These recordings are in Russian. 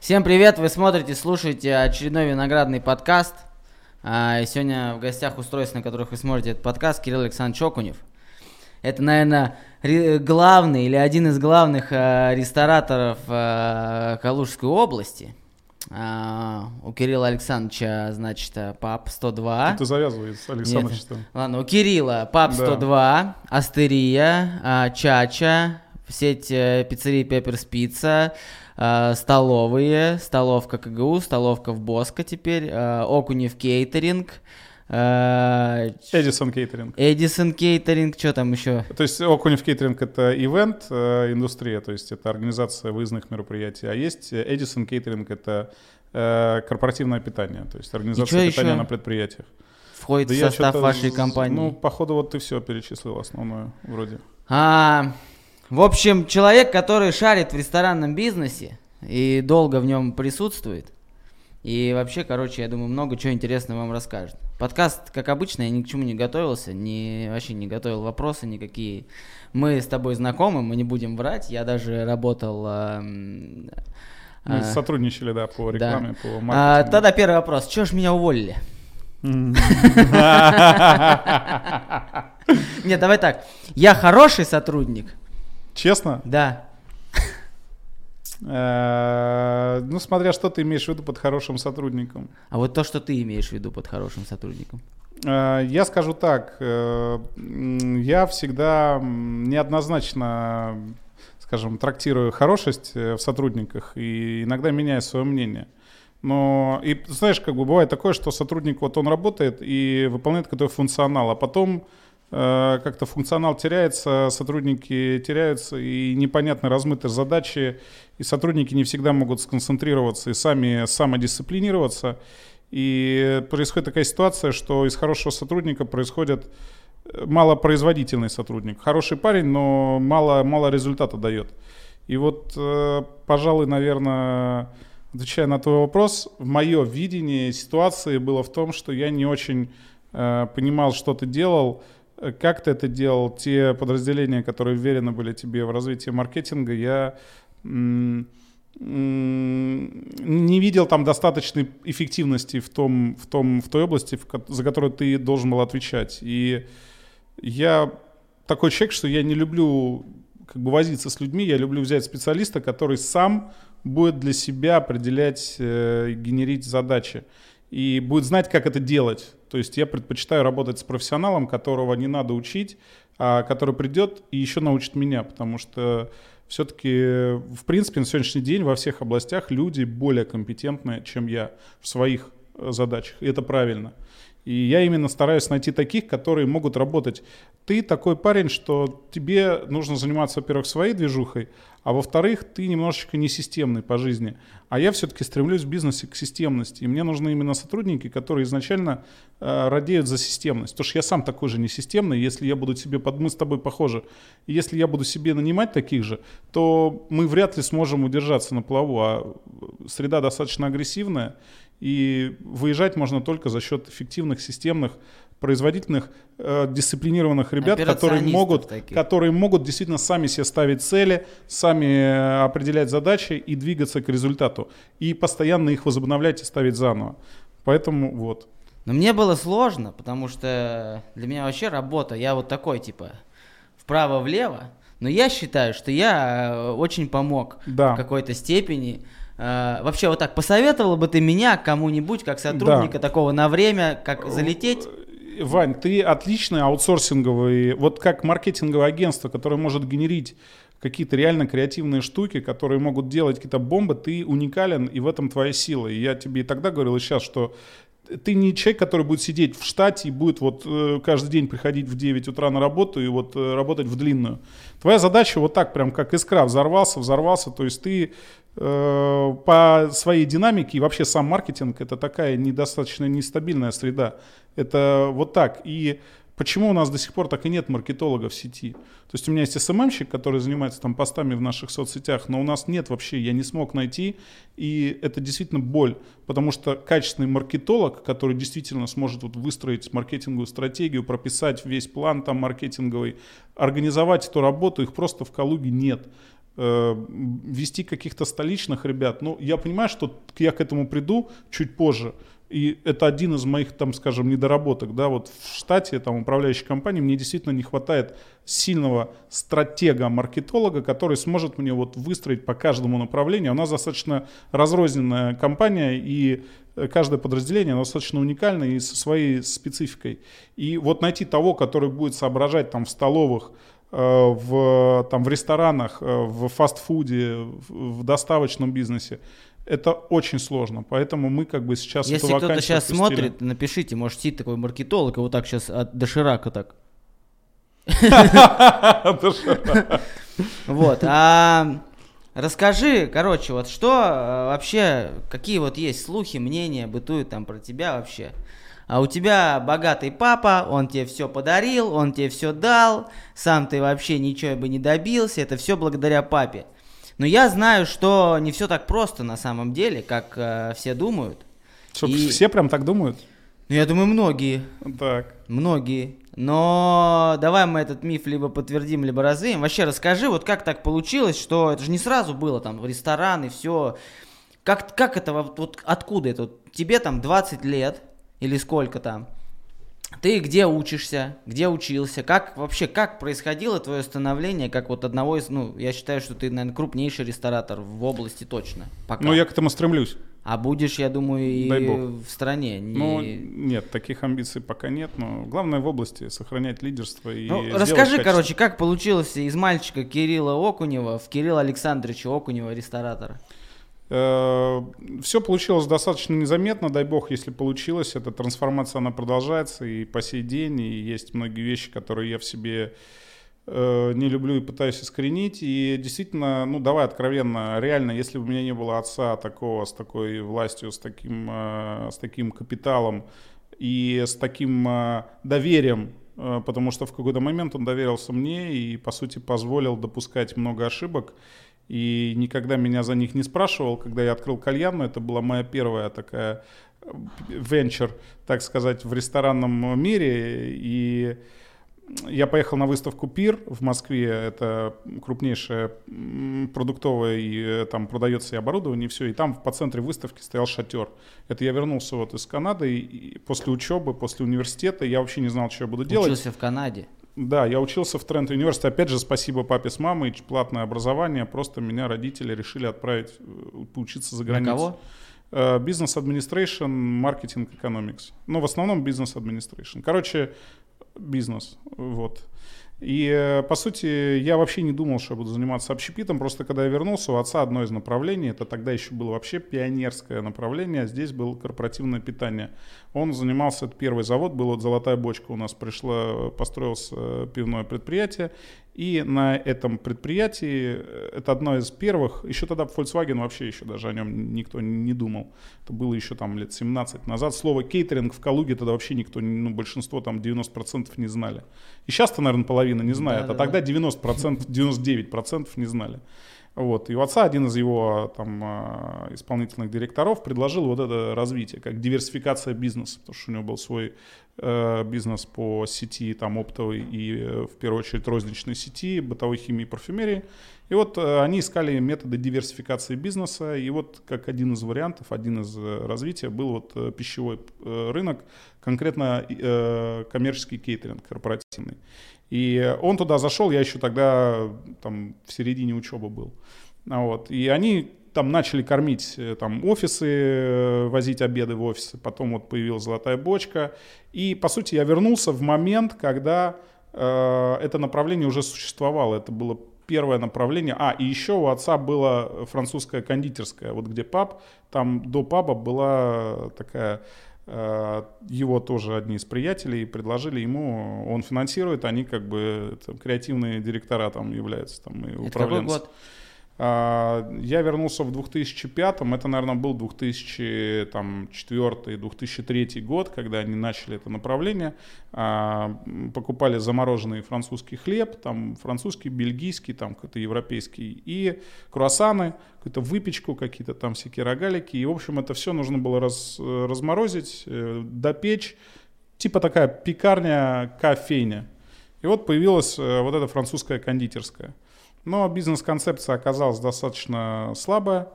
Всем привет! Вы смотрите, слушаете очередной виноградный подкаст. А, сегодня в гостях устройств, на которых вы смотрите этот подкаст, Кирилл Александрович Чокунев. Это, наверное, главный или один из главных а, рестораторов а, Калужской области. У Кирилла Александровича, значит, ПАП 102. Ты завязывай с Александровичем. Ладно, у Кирилла ПАП 102, да. Астерия, Чача, сеть э, пиццерии Пепперс Пицца, э, столовые, столовка КГУ, столовка в Боско теперь, э, Окунев кейтеринг, Эдисон кейтеринг. Эдисон кейтеринг, что там еще? То есть Окунев кейтеринг это ивент э, индустрия, то есть это организация выездных мероприятий, а есть Эдисон кейтеринг это э, корпоративное питание, то есть организация питания еще? на предприятиях. Входит да в состав вашей компании? Ну, походу, вот ты все перечислил основное вроде. А, в общем, человек, который шарит в ресторанном бизнесе и долго в нем присутствует, и вообще, короче, я думаю, много чего интересного вам расскажет. Подкаст, как обычно, я ни к чему не готовился, ни, вообще не готовил вопросы никакие. Мы с тобой знакомы, мы не будем врать. Я даже работал... Э, мы сотрудничали, да, по рекламе, да. по а, маркетингу. А, тогда первый вопрос. Чего ж меня уволили? Нет, давай так. Я хороший сотрудник, Честно? Да. Э, ну, смотря что ты имеешь в виду под хорошим сотрудником. А вот то, что ты имеешь в виду под хорошим сотрудником. Э, я скажу так, э, я всегда неоднозначно, скажем, трактирую хорошесть в сотрудниках и иногда меняю свое мнение. Но, и знаешь, как бы бывает такое, что сотрудник, вот он работает и выполняет какой-то функционал, а потом как-то функционал теряется, сотрудники теряются, и непонятно размыты задачи, и сотрудники не всегда могут сконцентрироваться и сами самодисциплинироваться. И происходит такая ситуация, что из хорошего сотрудника происходит э, малопроизводительный сотрудник. Хороший парень, но мало, мало результата дает. И вот, э, пожалуй, наверное, отвечая на твой вопрос, мое видение ситуации было в том, что я не очень понимал, что ты делал, как ты это делал? Те подразделения, которые уверены были тебе в развитии маркетинга, я не видел там достаточной эффективности в, том, в, том, в той области, за которую ты должен был отвечать. И я такой человек, что я не люблю как бы возиться с людьми, я люблю взять специалиста, который сам будет для себя определять, э, генерить задачи и будет знать, как это делать. То есть я предпочитаю работать с профессионалом, которого не надо учить, а который придет и еще научит меня, потому что все-таки, в принципе, на сегодняшний день во всех областях люди более компетентны, чем я в своих э, задачах. И это правильно. И я именно стараюсь найти таких, которые могут работать. Ты такой парень, что тебе нужно заниматься, во-первых, своей движухой, а во-вторых, ты немножечко несистемный по жизни. А я все-таки стремлюсь в бизнесе к системности. И мне нужны именно сотрудники, которые изначально э, радеют за системность. Потому что я сам такой же несистемный. Если я буду себе, под... мы с тобой похожи, если я буду себе нанимать таких же, то мы вряд ли сможем удержаться на плаву. А среда достаточно агрессивная, и выезжать можно только за счет эффективных, системных, производительных, э, дисциплинированных ребят, которые могут, которые могут действительно сами себе ставить цели, сами э, определять задачи и двигаться к результату. И постоянно их возобновлять и ставить заново. Поэтому вот. Но мне было сложно, потому что для меня вообще работа, я вот такой типа вправо-влево, но я считаю, что я э, очень помог да. в какой-то степени Э, вообще вот так, посоветовал бы ты меня кому-нибудь, как сотрудника да. такого на время, как залететь? Э, Вань, ты отличный аутсорсинговый, вот как маркетинговое агентство, которое может генерить какие-то реально креативные штуки, которые могут делать какие-то бомбы, ты уникален, и в этом твоя сила. И я тебе и тогда говорил, и сейчас, что ты не человек, который будет сидеть в штате и будет вот э, каждый день приходить в 9 утра на работу и вот работать в длинную. Твоя задача вот так прям как искра взорвался, взорвался, то есть ты Э, по своей динамике и вообще сам маркетинг это такая недостаточно нестабильная среда. Это вот так. И Почему у нас до сих пор так и нет маркетолога в сети? То есть у меня есть СММщик, который занимается там постами в наших соцсетях, но у нас нет вообще, я не смог найти, и это действительно боль, потому что качественный маркетолог, который действительно сможет вот выстроить маркетинговую стратегию, прописать весь план там маркетинговый, организовать эту работу, их просто в Калуге нет э, вести каких-то столичных ребят. Ну, я понимаю, что я к этому приду чуть позже. И это один из моих, там, скажем, недоработок. Да, вот в штате там, управляющей компании мне действительно не хватает сильного стратега-маркетолога, который сможет мне вот выстроить по каждому направлению. У нас достаточно разрозненная компания, и каждое подразделение достаточно уникальное и со своей спецификой. И вот найти того, который будет соображать там в столовых, э, в, там, в ресторанах, э, в фастфуде, в доставочном бизнесе, это очень сложно, поэтому мы как бы сейчас Если кто-то сейчас пустили. смотрит, напишите, может сидит такой маркетолог, и вот так сейчас от доширака так. Вот, а расскажи, короче, вот что э, вообще, какие вот есть слухи, мнения бытуют там про тебя вообще? А у тебя богатый папа, он тебе все подарил, он тебе все дал, сам ты вообще ничего бы не добился, это все благодаря папе. Но я знаю, что не все так просто на самом деле, как э, все думают. Что, и... Все прям так думают? Ну, я думаю, многие. Так. Многие. Но давай мы этот миф либо подтвердим, либо развеем. Вообще расскажи, вот как так получилось, что это же не сразу было, там, в ресторан и все. Как, как это, вот, вот откуда это? Вот тебе там 20 лет, или сколько там? Ты где учишься, где учился, как вообще, как происходило твое становление, как вот одного из, ну, я считаю, что ты, наверное, крупнейший ресторатор в области точно. Пока. Ну, я к этому стремлюсь. А будешь, я думаю, и в стране. Не... Ну, нет, таких амбиций пока нет, но главное в области сохранять лидерство и ну, Расскажи, короче, как получилось из мальчика Кирилла Окунева в Кирилла Александровича Окунева, ресторатора? Э, Все получилось достаточно незаметно, дай бог, если получилось. Эта трансформация, она продолжается и по сей день, и есть многие вещи, которые я в себе э, не люблю и пытаюсь искоренить. И действительно, ну давай откровенно, реально, если бы у меня не было отца такого, с такой властью, с таким, э, с таким капиталом и с таким доверием, потому что в какой-то момент он доверился мне и, по сути, позволил допускать много ошибок и никогда меня за них не спрашивал. Когда я открыл кальянную, это была моя первая такая венчур, так сказать, в ресторанном мире. И я поехал на выставку «Пир» в Москве. Это крупнейшая продуктовая, и э, там продается и оборудование, и все. И там по центре выставки стоял шатер. Это я вернулся вот из Канады и после учебы, после университета. Я вообще не знал, что я буду делать. Учился в Канаде? Да, я учился в Трент Университете. Опять же, спасибо папе с мамой, платное образование. Просто меня родители решили отправить э, поучиться за границу. На кого? Э, бизнес администрейшн, маркетинг, экономикс. Ну, в основном бизнес администрейшн. Короче, бизнес. Вот. И, э, по сути, я вообще не думал, что я буду заниматься общепитом. Просто когда я вернулся, у отца одно из направлений, это тогда еще было вообще пионерское направление, а здесь было корпоративное питание. Он занимался, это первый завод был, вот «Золотая бочка» у нас пришла, построился э, пивное предприятие, и на этом предприятии, э, это одно из первых, еще тогда Volkswagen вообще еще даже о нем никто не думал. Это было еще там лет 17 назад. Слово кейтеринг в Калуге тогда вообще никто, ну большинство там 90% не знали. И сейчас-то, наверное, половина не знает, да, а да, тогда 90%, 99% не знали. Вот. И у отца один из его там, а, исполнительных директоров предложил вот это развитие, как диверсификация бизнеса, потому что у него был свой э, бизнес по сети там, оптовой и, э, в первую очередь, розничной сети, бытовой химии и парфюмерии. И вот э, они искали методы диверсификации бизнеса, и вот как один из вариантов, один из э, развития был вот э, пищевой э, рынок, конкретно э, коммерческий кейтеринг корпоративный. И он туда зашел, я еще тогда там в середине учебы был. Вот. И они там начали кормить э, там офисы, э, возить обеды в офисы, потом вот появилась золотая бочка. И, по сути, я вернулся в момент, когда э, это направление уже существовало. Это было первое направление. А, и еще у отца была французская кондитерская, вот где паб, там до паба была такая его тоже одни из приятелей предложили ему, он финансирует, они как бы там, креативные директора там являются там и управленцы. Это какой год? А, я вернулся в 2005, это, наверное, был 2004-2003 год, когда они начали это направление. А, покупали замороженный французский хлеб, там французский, бельгийский, там какой-то европейский, и круассаны, какую-то выпечку, какие-то там всякие рогалики. И, в общем, это все нужно было раз, разморозить, э, допечь. Типа такая пекарня, кофейня. И вот появилась э, вот эта французская кондитерская. Но бизнес-концепция оказалась достаточно слабая.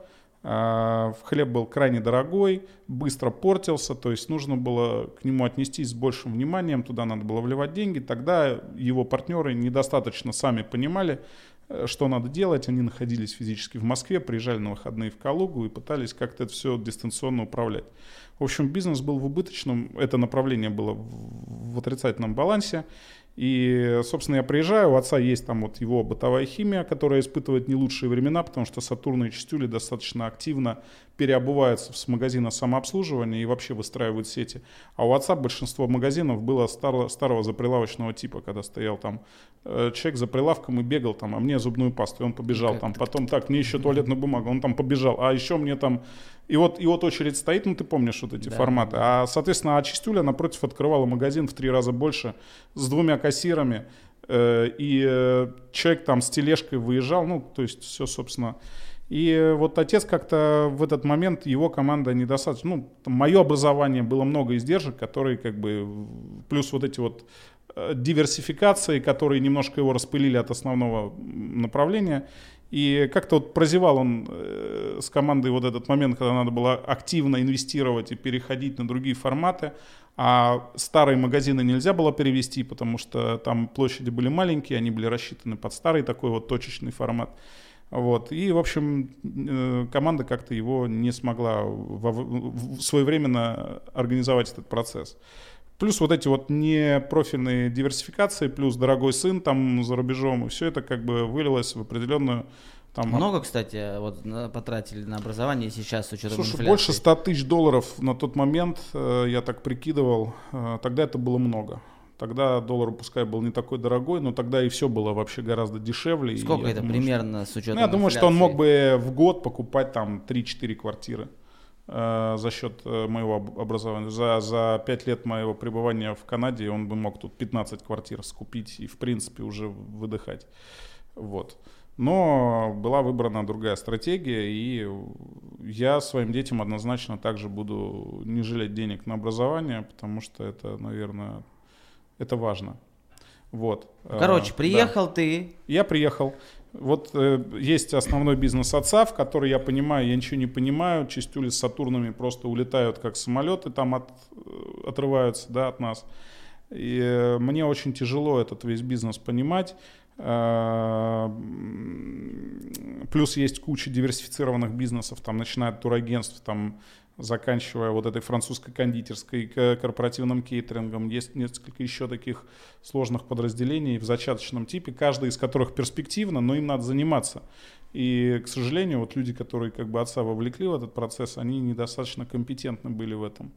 А, хлеб был крайне дорогой, быстро портился, то есть нужно было к нему отнестись с большим вниманием, туда надо было вливать деньги. Тогда его партнеры недостаточно сами понимали, э, что надо делать. Они находились физически в Москве, приезжали на выходные в Калугу и пытались как-то это все дистанционно управлять. В общем, бизнес был в убыточном, это направление было в отрицательном балансе. И, собственно, я приезжаю, у отца есть там вот его бытовая химия, которая испытывает не лучшие времена, потому что Сатурн и Чистюли достаточно активно переобуваются с магазина самообслуживания и вообще выстраивают сети. А у отца большинство магазинов было старого, старого заприлавочного типа, когда стоял там э, человек за прилавком и бегал там, а мне зубную пасту, и он побежал там. Потом так, мне еще туалетную бумагу, он там побежал, а еще мне там... И вот, и вот очередь стоит, ну ты помнишь вот эти да. форматы. А, соответственно, а Чистюля напротив открывала магазин в три раза больше с двумя кассирами, э, и э, человек там с тележкой выезжал, ну, то есть все, собственно. И вот отец как-то в этот момент, его команда недостаточно, ну, мое образование было много издержек, которые как бы, плюс вот эти вот э, диверсификации, которые немножко его распылили от основного направления. И как-то вот прозевал он э, с командой вот этот момент, когда надо было активно инвестировать и переходить на другие форматы. А старые магазины нельзя было перевести, потому что там площади были маленькие, они были рассчитаны под старый такой вот точечный формат. Вот. И, в общем, э, команда как-то его не смогла своевременно организовать этот процесс. Плюс вот эти вот непрофильные диверсификации, плюс дорогой сын там за рубежом, и все это как бы вылилось в определенную там... Много, кстати, вот потратили на образование сейчас с учетом Слушай, инфляции. больше 100 тысяч долларов на тот момент, э, я так прикидывал, э, тогда это было много. Тогда доллар, пускай был не такой дорогой, но тогда и все было вообще гораздо дешевле. Сколько это думаю, примерно что... с учетом ну, Я думаю, инфляции? что он мог бы в год покупать там 3-4 квартиры э, за счет э, моего образования. За, за 5 лет моего пребывания в Канаде он бы мог тут 15 квартир скупить и, в принципе, уже выдыхать. Вот. Но была выбрана другая стратегия, и я своим детям однозначно также буду не жалеть денег на образование, потому что это, наверное, это важно. Вот. Короче, а, приехал да. ты. Я приехал. Вот э, есть основной бизнес отца, в который я понимаю, я ничего не понимаю. Чистюли с Сатурнами просто улетают как самолеты, там от, э, отрываются да, от нас. И э, мне очень тяжело этот весь бизнес понимать. Э, плюс есть куча диверсифицированных бизнесов, там начиная от турагентств, там заканчивая вот этой французской кондитерской, корпоративным кейтерингом. Есть несколько еще таких сложных подразделений в зачаточном типе, каждый из которых перспективно, но им надо заниматься. И, к сожалению, вот люди, которые как бы отца вовлекли в этот процесс, они недостаточно компетентны были в этом.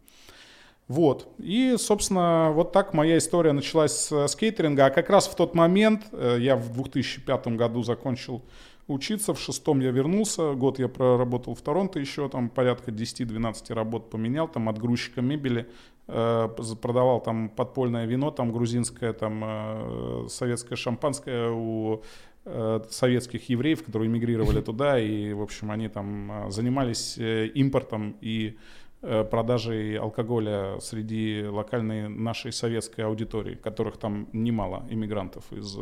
Вот. И, собственно, вот так моя история началась с скейтеринга. А как раз в тот момент, э, я в 2005 году закончил учиться. В шестом я вернулся, год я проработал в Торонто еще, там порядка 10-12 работ поменял, там от грузчика мебели, э, продавал там подпольное вино, там грузинское, там э, советское шампанское у э, советских евреев, которые эмигрировали туда, и, в общем, они там занимались импортом и продажей алкоголя среди локальной нашей советской аудитории, которых там немало иммигрантов из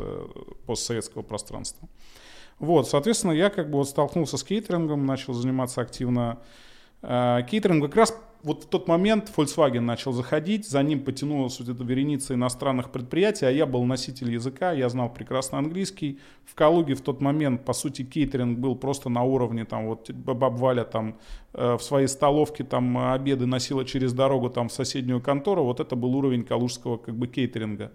постсоветского пространства. Вот, соответственно, я как бы вот столкнулся с кейтерингом, начал заниматься активно э, кейтерингом. Как раз вот в тот момент Volkswagen начал заходить, за ним потянулась вот эта вереница иностранных предприятий, а я был носитель языка, я знал прекрасно английский. В Калуге в тот момент, по сути, кейтеринг был просто на уровне, там вот баб Валя там э, в своей столовке там обеды носила через дорогу там в соседнюю контору, вот это был уровень калужского как бы кейтеринга.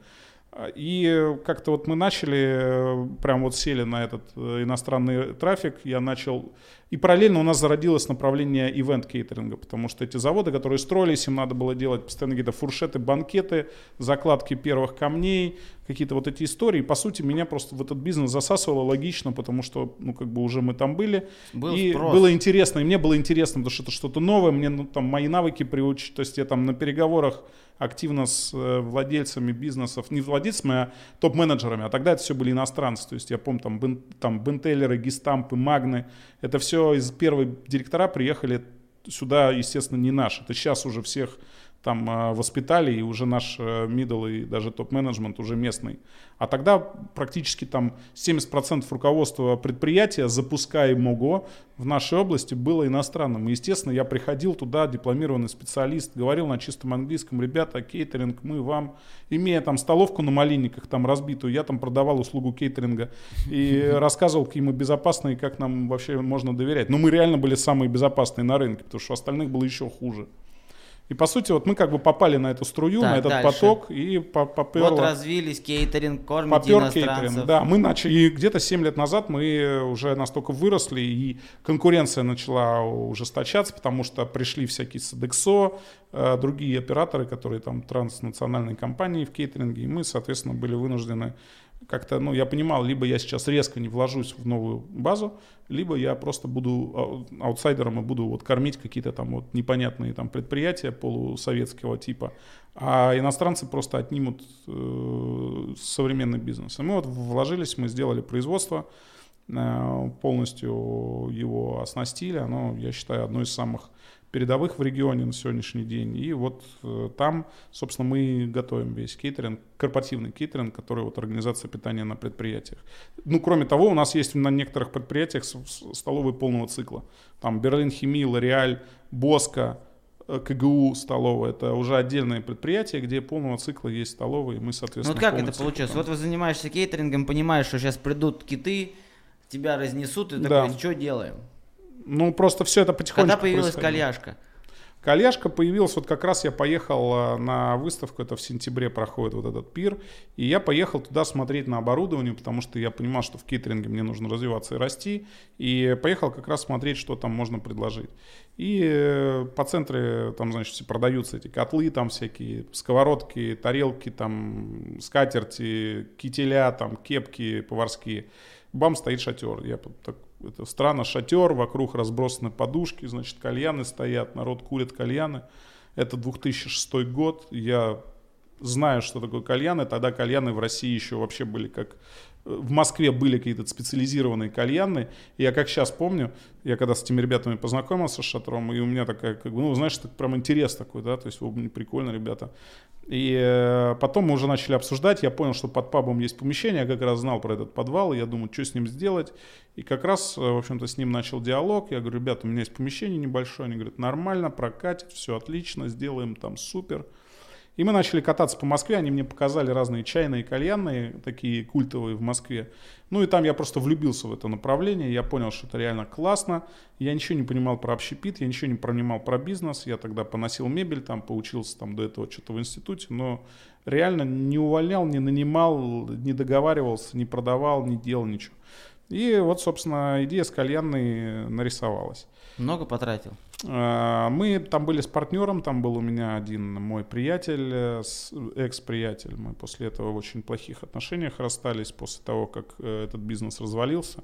И как-то вот мы начали, прям вот сели на этот э, иностранный трафик, я начал И параллельно у нас зародилось направление ивент-кейтеринга, потому что эти заводы, которые строились, им надо было делать постоянно какие-то фуршеты, банкеты, закладки первых камней, какие-то вот эти истории. По сути, меня просто в этот бизнес засасывало логично, потому что, ну, как бы уже мы там были. Был и спрос. было интересно, и мне было интересно, потому что это что-то новое, мне, ну, там, мои навыки приучить, то есть я там на переговорах активно с э, владельцами бизнесов, не владельцами, а топ-менеджерами, а тогда это все были иностранцы, то есть я помню, там, бен, там бентейлеры, гистампы, магны, это все из первой директора приехали сюда, естественно, не наши, это сейчас уже всех там э, воспитали, и уже наш э, middle и даже топ-менеджмент уже местный. А тогда практически там 70% руководства предприятия, запускаемого в нашей области, было иностранным. И, естественно, я приходил туда, дипломированный специалист, говорил на чистом английском, ребята, кейтеринг, мы вам, имея там столовку на малинниках там разбитую, я там продавал услугу кейтеринга и рассказывал, какие мы безопасные, как нам вообще можно доверять. Но мы реально были самые безопасные на рынке, потому что у остальных было еще хуже. И по сути, вот мы как бы попали на эту струю, Так, на этот дальше. поток, и по- поперло. Вот развились, кейтеринг, кормите Попер кейтеринг, да, мы начали, и где-то 7 лет назад мы уже настолько выросли, и конкуренция начала ужесточаться, потому что пришли всякие Содексо, э, другие операторы, которые там транснациональные компании в кейтеринге, и мы, соответственно, были вынуждены как-то, ну, я понимал, либо я сейчас резко не вложусь в новую базу, либо я просто буду ау- аутсайдером и буду вот кормить какие-то там вот непонятные там предприятия полусоветского типа, а иностранцы просто отнимут э, современный бизнес. И мы вот вложились, мы сделали производство, э, полностью его оснастили, оно, я считаю, одно из самых передовых в регионе на сегодняшний день. И вот э, там, собственно, мы готовим весь кейтеринг, корпоративный кейтеринг, который вот организация питания на предприятиях. Ну, кроме того, у нас есть на некоторых предприятиях столовые полного цикла. Там Берлин Химии, Лореаль, Боска, э, КГУ столовая. Это уже отдельные предприятия, где полного цикла есть столовые, и мы, Ну соответственно, вот как это получилось? там. Вот вы занимаешься кейтерингом, понимаешь, что сейчас придут киты, тебя разнесут, и Да. такой, что делаем? Ну, просто все это потихонечку Когда появилась происходило. кальяшка? Кальяшка появилась, вот как раз я поехал а, на выставку, это в сентябре проходит вот этот пир, и я поехал туда смотреть на оборудование, потому что я понимал, что в кейтеринге мне нужно развиваться и расти, и поехал как раз смотреть, что там можно предложить. И э, по центре там, значит, все продаются эти котлы, там всякие сковородки, тарелки, там скатерти, кителя, там кепки поварские. Бам, стоит шатер. Я так, это странно, шатер, вокруг разбросаны подушки, значит, кальяны стоят, народ курит кальяны. Это 2006 год, я знаю, что такое кальяны. Тогда кальяны в России еще вообще были как... В Москве были какие-то специализированные кальяны. И я как сейчас помню, я когда с этими ребятами познакомился с шатром, и у меня такая, как бы, ну, знаешь, так прям интерес такой, да, то есть, прикольно, ребята. И э, потом мы уже начали обсуждать, я понял, что под пабом есть помещение, я как раз знал про этот подвал, и я думаю, что с ним сделать. И как раз, э, в общем-то, с ним начал диалог. Я говорю, ребята, у меня есть помещение небольшое. Они говорят, нормально, прокатит, все отлично, сделаем там супер. И мы начали кататься по Москве, они мне показали разные чайные, кальянные, такие культовые в Москве. Ну и там я просто влюбился в это направление, я понял, что это реально классно. Я ничего не понимал про общепит, я ничего не понимал про бизнес. Я тогда поносил мебель, там поучился там до этого что-то в институте, но реально не увольнял, не нанимал, не договаривался, не продавал, не делал ничего. И вот, собственно, идея с кальянной нарисовалась. Много потратил? А, Мы там были с партнером, там был у меня один мой приятель, э, экс-приятель. Мы после этого в очень плохих отношениях расстались, после того, как э, этот бизнес развалился.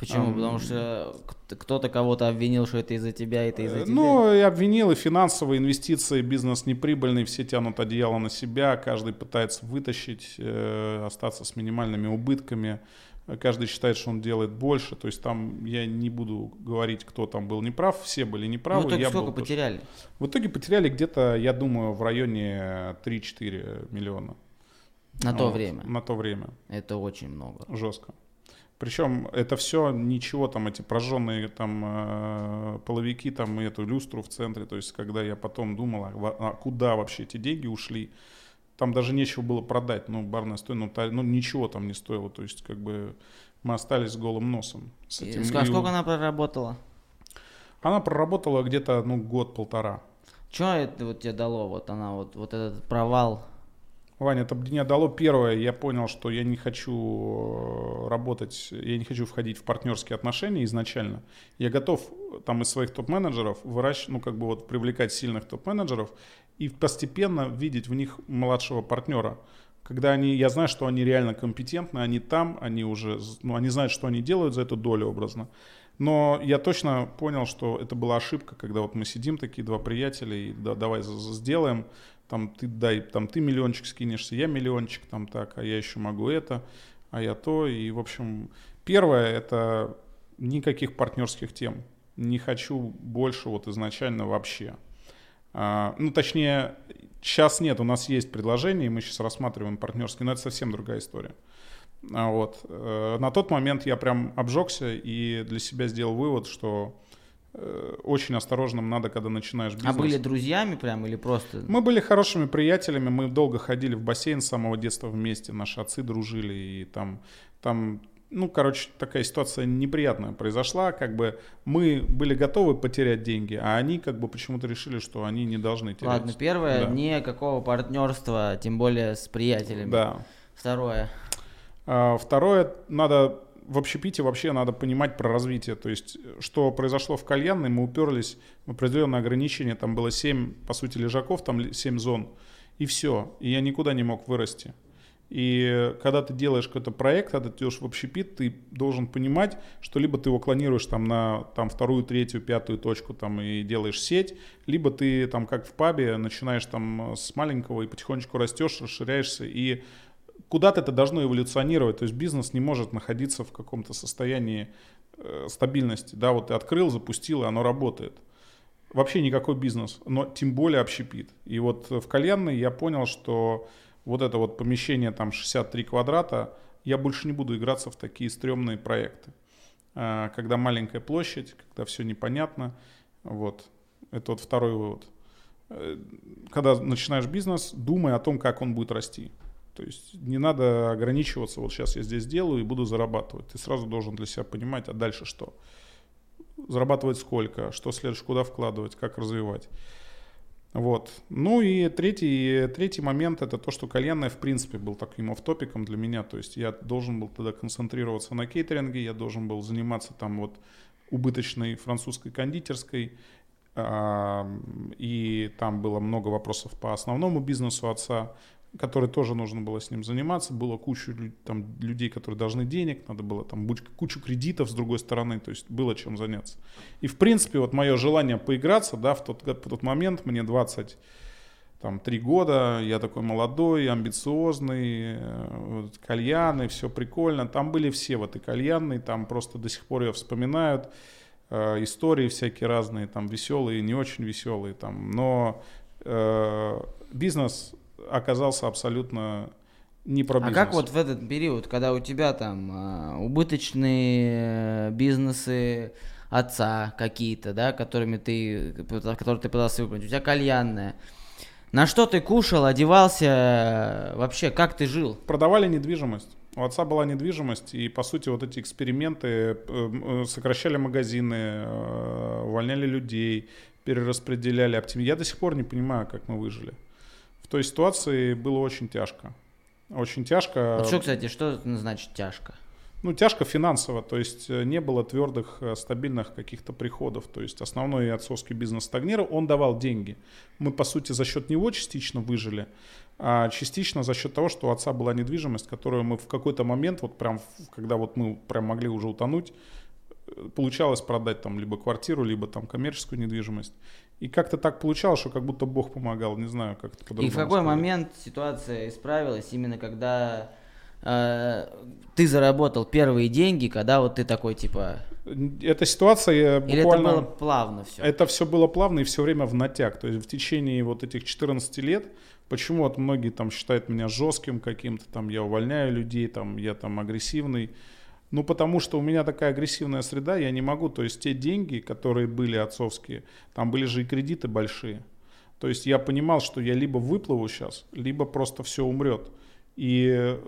Почему? Ам. Потому что кто-то кого-то обвинил, что это из-за тебя, это из-за Э, тебя. Ну, и обвинил, и финансовые инвестиции, бизнес неприбыльный, все тянут одеяло на себя, каждый пытается вытащить, э, остаться с минимальными убытками, каждый считает, что он делает больше, то есть там я не буду говорить, кто там был неправ, все были неправы. ну, так я сколько был потеряли? В итоге потеряли где-то, я думаю, в районе 3-4 миллиона. На то Вот, время. На то время. Это очень много. Жестко. Причем это все ничего, там эти прожженные там э, половики, там и эту люстру в центре, то есть когда я потом думал, а, а куда вообще эти деньги ушли, там даже нечего было продать, ну барная стоимость, ну, ну ничего там не стоило, то есть как бы мы остались с голым носом. С этим. И сколько у- она проработала? она проработала где-то ну год-полтора. Что это вот тебе дало? Вот она вот, вот этот провал. Ваня, это мне дало первое, я понял, что я не хочу э, работать, я не хочу входить в партнерские отношения изначально. Я готов там из своих топ-менеджеров выращивать, ну как бы вот привлекать сильных топ-менеджеров и постепенно видеть в них младшего партнера. Когда они, я знаю, что они реально компетентны, они там, они уже, ну они знают, что они делают за эту долю образно. Но я точно понял, что это была ошибка, когда вот мы сидим такие два приятеля и да, давай сделаем, там ты дай, там ты миллиончик скинешься, я миллиончик, там так, а я еще могу это, а я то. И, в общем, первое — это никаких партнерских тем. Не хочу больше вот изначально вообще. А, ну, точнее, сейчас нет, у нас есть предложение, мы сейчас рассматриваем партнерские, но это совсем другая история. А вот. Э, на тот момент я прям обжегся и для себя сделал вывод, что Э, очень осторожным надо, когда начинаешь бизнес. А были друзьями прям или просто? Мы были хорошими приятелями, мы долго ходили в бассейн с самого детства вместе, наши отцы дружили, и там, там ну, короче, такая ситуация неприятная произошла, как бы мы были готовы потерять деньги, а они как бы почему-то решили, что они не должны терять. Ладно, первое, да. никакого партнерства, тем более с приятелями. Да. Второе. А, второе, надо в общепите вообще надо понимать про развитие. То есть, что произошло в кальянной, мы уперлись в определенное ограничение. Там было 7, по сути, лежаков, там 7 зон. И все. И я никуда не мог вырасти. И когда ты делаешь какой-то проект, когда ты идешь в общепит, ты должен понимать, что либо ты его клонируешь там на там, вторую, третью, пятую точку там, и делаешь сеть, либо ты там как в пабе начинаешь там с маленького и потихонечку растешь, расширяешься и куда-то это должно эволюционировать, то есть бизнес не может находиться в каком-то состоянии э, стабильности, да, вот ты открыл, запустил, и оно работает. Вообще никакой бизнес, но тем более общепит. И вот в кальянной я понял, что вот это вот помещение там 63 квадрата, я больше не буду играться в такие стрёмные проекты. А, когда маленькая площадь, когда все непонятно, вот. Это вот второй вывод. Э, когда начинаешь бизнес, думай о том, как он будет расти. То есть не надо ограничиваться, вот сейчас я здесь делаю и буду зарабатывать. Ты сразу должен для себя понимать, а дальше что? Зарабатывать сколько, что следующее, куда вкладывать, как развивать. Вот. Ну и третий, третий момент это то, что кальянная в принципе был таким офтопиком для меня. То есть я должен был тогда концентрироваться на кейтеринге, я должен был заниматься там вот убыточной французской кондитерской. И там было много вопросов по основному бизнесу отца который тоже нужно было с ним заниматься. Было кучу там, людей, которые должны денег, надо было там кучу кредитов с другой стороны, то есть было чем заняться. И в принципе вот мое желание поиграться, да, в тот, в тот момент мне 20 там три года, я такой молодой, амбициозный, э, вот, кальяны, все прикольно. Там были все в этой кальянной, там просто до сих пор ее вспоминают, э, истории всякие разные, там веселые, не очень веселые, там, но э, бизнес оказался абсолютно не про бизнес. А как вот в этот период, когда у тебя там а, убыточные э, бизнесы отца какие-то, да, которыми ты, которые ты пытался выполнить, у тебя кальянная, на что ты кушал, одевался, вообще как ты жил? Продавали недвижимость. У отца была недвижимость, и, по сути, вот эти эксперименты э, э, сокращали магазины, увольняли людей, перераспределяли, оптим... Я до сих пор не понимаю, как мы выжили той ситуации было очень тяжко. Очень тяжко. Вот что, кстати, что значит тяжко? Ну, тяжко финансово, то есть э, не было твердых, э, стабильных каких-то приходов. То есть основной отцовский бизнес стагнировал, он давал деньги. Мы, по сути, за счет него частично выжили, а частично за счет того, что у отца была недвижимость, которую мы в какой-то момент, вот прям, когда вот мы прям могли уже утонуть, э, получалось продать там либо квартиру, либо там коммерческую недвижимость. И как-то так получалось, что как будто Бог помогал, не знаю, как это по-другому. И в какой сказать. момент ситуация исправилась, именно когда э, ты заработал первые деньги, когда вот ты такой типа... Эта ситуация буквально... Или это было плавно все? Это все было плавно и все время в натяг. То есть в течение вот этих 14 лет, почему вот многие там считают меня жестким каким-то, там я увольняю людей, там я там агрессивный. Ну, потому что у меня такая агрессивная среда, я не могу. То есть те деньги, которые были отцовские, там были же и кредиты большие. То есть я понимал, что я либо выплыву сейчас, либо просто все умрет. И э,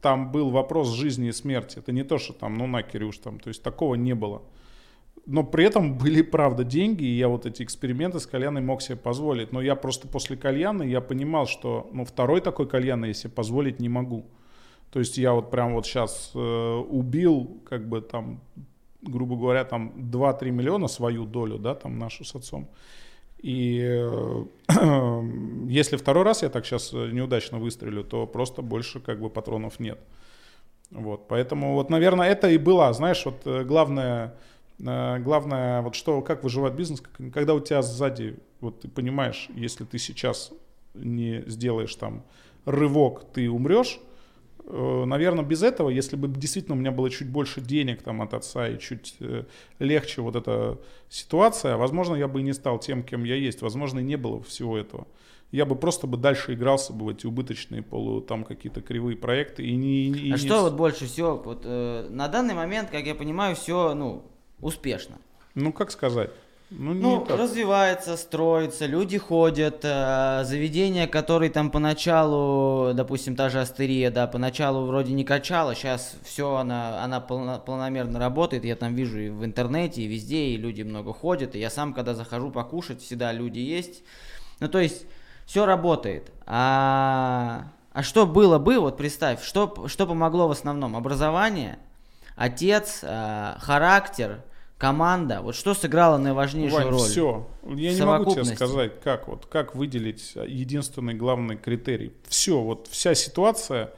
там был вопрос жизни и смерти. Это не то, что там, ну на, Кирюш, там, то есть такого не было. но при этом были, правда, деньги, и я вот эти эксперименты с кальяной мог себе позволить. Но я просто после кальяны, я понимал, что ну, второй такой кальяны я себе позволить не могу. То есть я вот прям вот сейчас э, убил, как бы там, грубо говоря, там 2-3 миллиона свою долю, да, там нашу с отцом. И э, если второй раз я так сейчас неудачно выстрелю, то просто больше как бы патронов нет. Вот, поэтому вот, наверное, это и была, знаешь, вот э, главное, э, главное, вот что, как выживать бизнес, когда у тебя сзади, вот ты понимаешь, если ты сейчас не сделаешь там рывок, ты умрешь, Э, наверное, без этого, если бы действительно у меня было чуть больше денег там от отца и чуть э, легче вот эта ситуация, возможно, я бы и не стал тем, кем я есть. Возможно, и не было всего этого. Я бы просто бы дальше игрался бы в эти убыточные полу там какие-то кривые проекты и не. И а не... что вот больше всего вот э, на данный момент, как я понимаю, все ну успешно. Ну как сказать? Ну, ну развивается, строится, люди ходят, э, заведения, которые там поначалу, допустим, та же Астерия, да, поначалу вроде не качала, сейчас все, она, она полно, полномерно работает, я там вижу и в интернете, и везде, и люди много ходят, и я сам, когда захожу покушать, всегда люди есть, ну, то есть, все работает, а, а что было бы, вот представь, что, что помогло в основном, образование, отец, э, характер, команда, вот что сыграло наиважнейшую Вань, роль? все. Я не могу тебе сказать, как вот, как выделить единственный главный критерий. Все, вот вся ситуация,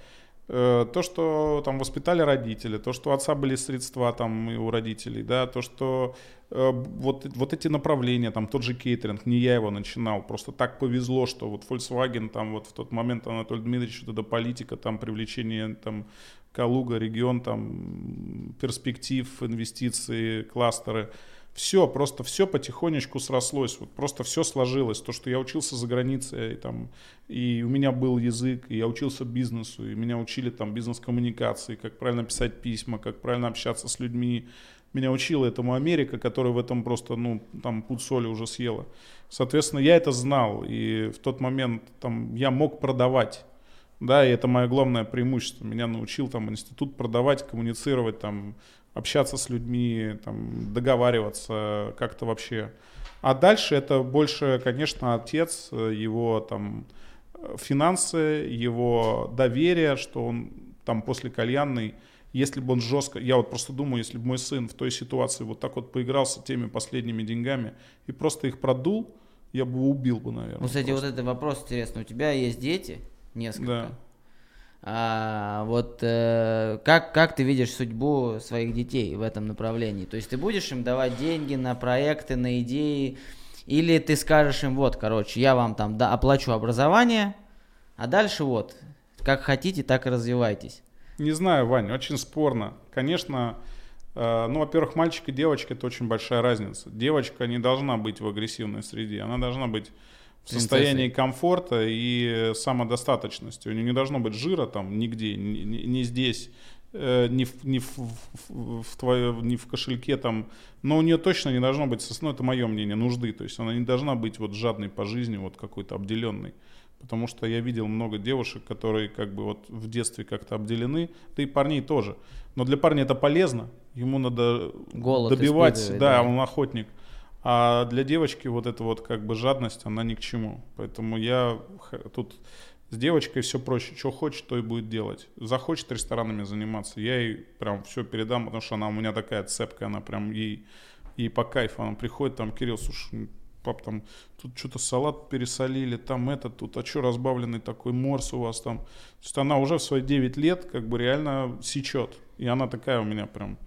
э, то, что там воспитали родители, то, что у отца были средства там и у родителей, да, то, что э, вот, вот эти направления, там тот же кейтеринг, не я его начинал, просто так повезло, что вот Volkswagen там вот в тот момент Анатолий Дмитриевич, вот эта политика, там привлечение там Калуга, регион, там, перспектив, инвестиции, кластеры. Все, просто все потихонечку срослось, вот просто все сложилось. То, что я учился за границей, и, там, и у меня был язык, и я учился бизнесу, и меня учили там бизнес-коммуникации, как правильно писать письма, как правильно общаться с людьми. Меня учила этому Америка, которая в этом просто, ну, там, пуд соли уже съела. Соответственно, я это знал, и в тот момент там я мог продавать да, и это мое главное преимущество. Меня научил там институт продавать, коммуницировать, там, общаться с людьми, там, договариваться как-то вообще. А дальше это больше, конечно, отец, его там финансы, его доверие, что он там после кальянной, если бы он жестко, я вот просто думаю, если бы мой сын в той ситуации вот так вот поигрался теми последними деньгами и просто их продул, я бы убил бы, наверное. Ну, кстати, просто. вот это вопрос интересный. У тебя есть дети? Несколько. Да. А, вот э, как, как ты видишь судьбу своих детей в этом направлении? То есть ты будешь им давать деньги на проекты, на идеи, или ты скажешь им, вот, короче, я вам там да, оплачу образование, а дальше вот, как хотите, так и развивайтесь. Не знаю, Вань, очень спорно. Конечно, э, ну, во-первых, мальчик и девочка это очень большая разница. Девочка не должна быть в агрессивной среде, она должна быть в состоянии комфорта и самодостаточности. У нее не должно быть жира там нигде, ни, ни здесь, э, ни, в, ни, в, в, в твое, ни в кошельке там. Но у нее точно не должно быть, ну это мое мнение, нужды. То есть она не должна быть вот жадной по жизни, вот какой-то обделенной. Потому что я видел много девушек, которые как бы вот в детстве как-то обделены, да и парней тоже. Но для парня это полезно, ему надо Голод добивать, да, да, он охотник. А для девочки вот эта вот как бы жадность, она ни к чему. Поэтому я тут с девочкой все проще. Что хочет, то и будет делать. Захочет ресторанами заниматься, я ей прям все передам, потому что она у меня такая цепкая, она прям ей, ей по кайфу. Она приходит, там, Кирилл, слушай, пап, там, тут что-то салат пересолили, там это, тут, а что разбавленный такой морс у вас там. То есть она уже в свои 9 лет как бы реально сечет. И она такая у меня прям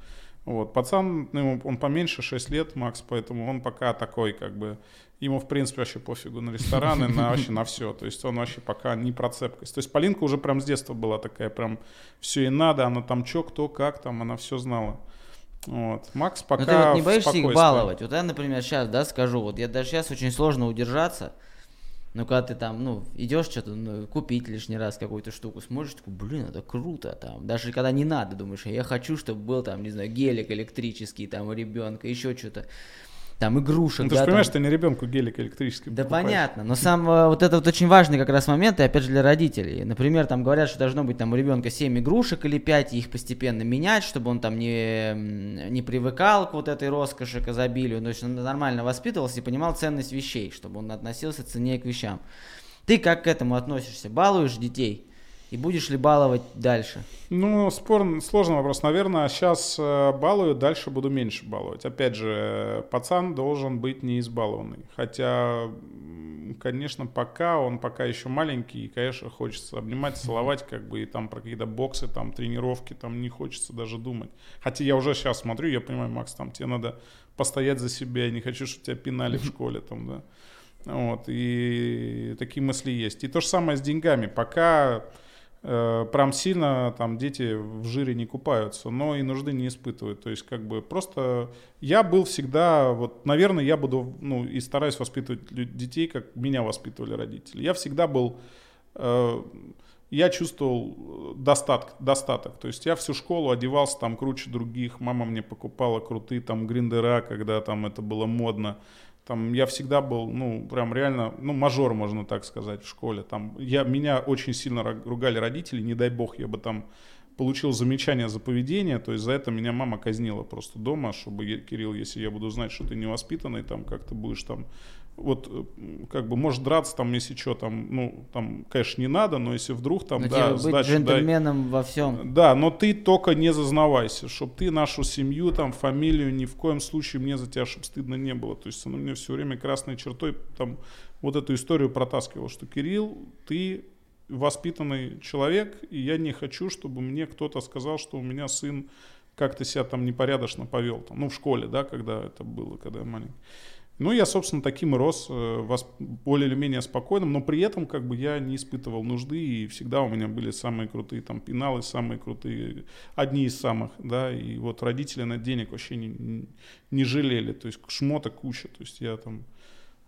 вот. Пацан, ну, он поменьше, 6 лет, Макс, поэтому он пока такой, как бы, ему, в принципе, вообще пофигу на рестораны, на вообще на все. То есть он вообще пока не про цепкость. То есть Полинка уже прям с детства была такая, прям все и надо, она там что, кто, как там, она все знала. Вот. Макс пока Но ты вот не боишься их баловать? Вот я, например, сейчас, да, скажу, вот я даже сейчас очень сложно удержаться, ну, когда ты там, ну, идешь что-то, ну, купить лишний раз какую-то штуку, смотришь, такой, блин, это круто, там, даже когда не надо, думаешь, я хочу, чтобы был там, не знаю, гелик электрический там у ребенка, еще что-то. Там игрушек. Ну, ты да, же понимаешь, там. ты не ребенку гелик электрический Да покупаешь. понятно, но сам э, вот это вот очень важный как раз момент, и опять же для родителей. Например, там говорят, что должно быть там у ребенка 7 игрушек или 5, и их постепенно менять, чтобы он там не, не привыкал к вот этой роскоши, к изобилию, то есть он нормально воспитывался и понимал ценность вещей, чтобы он относился ценнее к вещам. Ты как к этому относишься? Балуешь детей? И будешь ли баловать дальше? Ну, спор, сложный вопрос. Наверное, сейчас балую, дальше буду меньше баловать. Опять же, э, пацан должен быть не избалованный. Хотя, конечно, пока он пока еще маленький, и, конечно, хочется обнимать, целовать, как бы, и там про какие-то боксы, там, тренировки, там не хочется даже думать. Хотя я уже сейчас смотрю, я понимаю, Макс, там, тебе надо постоять за себя, я не хочу, чтобы тебя пинали в школе, там, да. Вот, и такие мысли есть. И то же самое с деньгами. Пока э, прям сильно там дети в жире не купаются, но и нужды не испытывают. То есть как бы просто я был всегда, вот, наверное, я буду, ну, и стараюсь воспитывать детей, как меня воспитывали родители. Я всегда был, э, я чувствовал достаток, достаток. То есть я всю школу одевался там круче других, мама мне покупала крутые там гриндера, когда там это было модно. Там я всегда был, ну, прям реально, ну, мажор, можно так сказать, в школе. Там я, меня очень сильно ругали родители, не дай бог, я бы там получил замечание за поведение, то есть за это меня мама казнила просто дома, чтобы, Кирилл, если я буду знать, что ты невоспитанный, там, как ты будешь там, вот, э, как бы, можешь драться там, если что, там, ну, там, конечно, не надо, но если вдруг там, Но да, быть сдачу дай. джентльменом во всем. Да, но ты только не зазнавайся, чтобы ты нашу семью, там, фамилию ни в коем случае мне за тебя, чтобы стыдно не было. То есть она мне все время красной чертой там вот эту историю протаскивал, что Кирилл, ты воспитанный человек, и я не хочу, чтобы мне кто-то сказал, что у меня сын как-то себя там непорядочно повел. Там, ну, в школе, да, когда это было, когда я маленький. Ну, я, собственно, таким и рос, э, вос- более или менее спокойным, но при этом как бы я не испытывал нужды, и всегда у меня были самые крутые там пеналы, самые крутые, одни из самых, да, и вот родители на денег вообще не, не жалели, то есть шмота куча, то есть я там,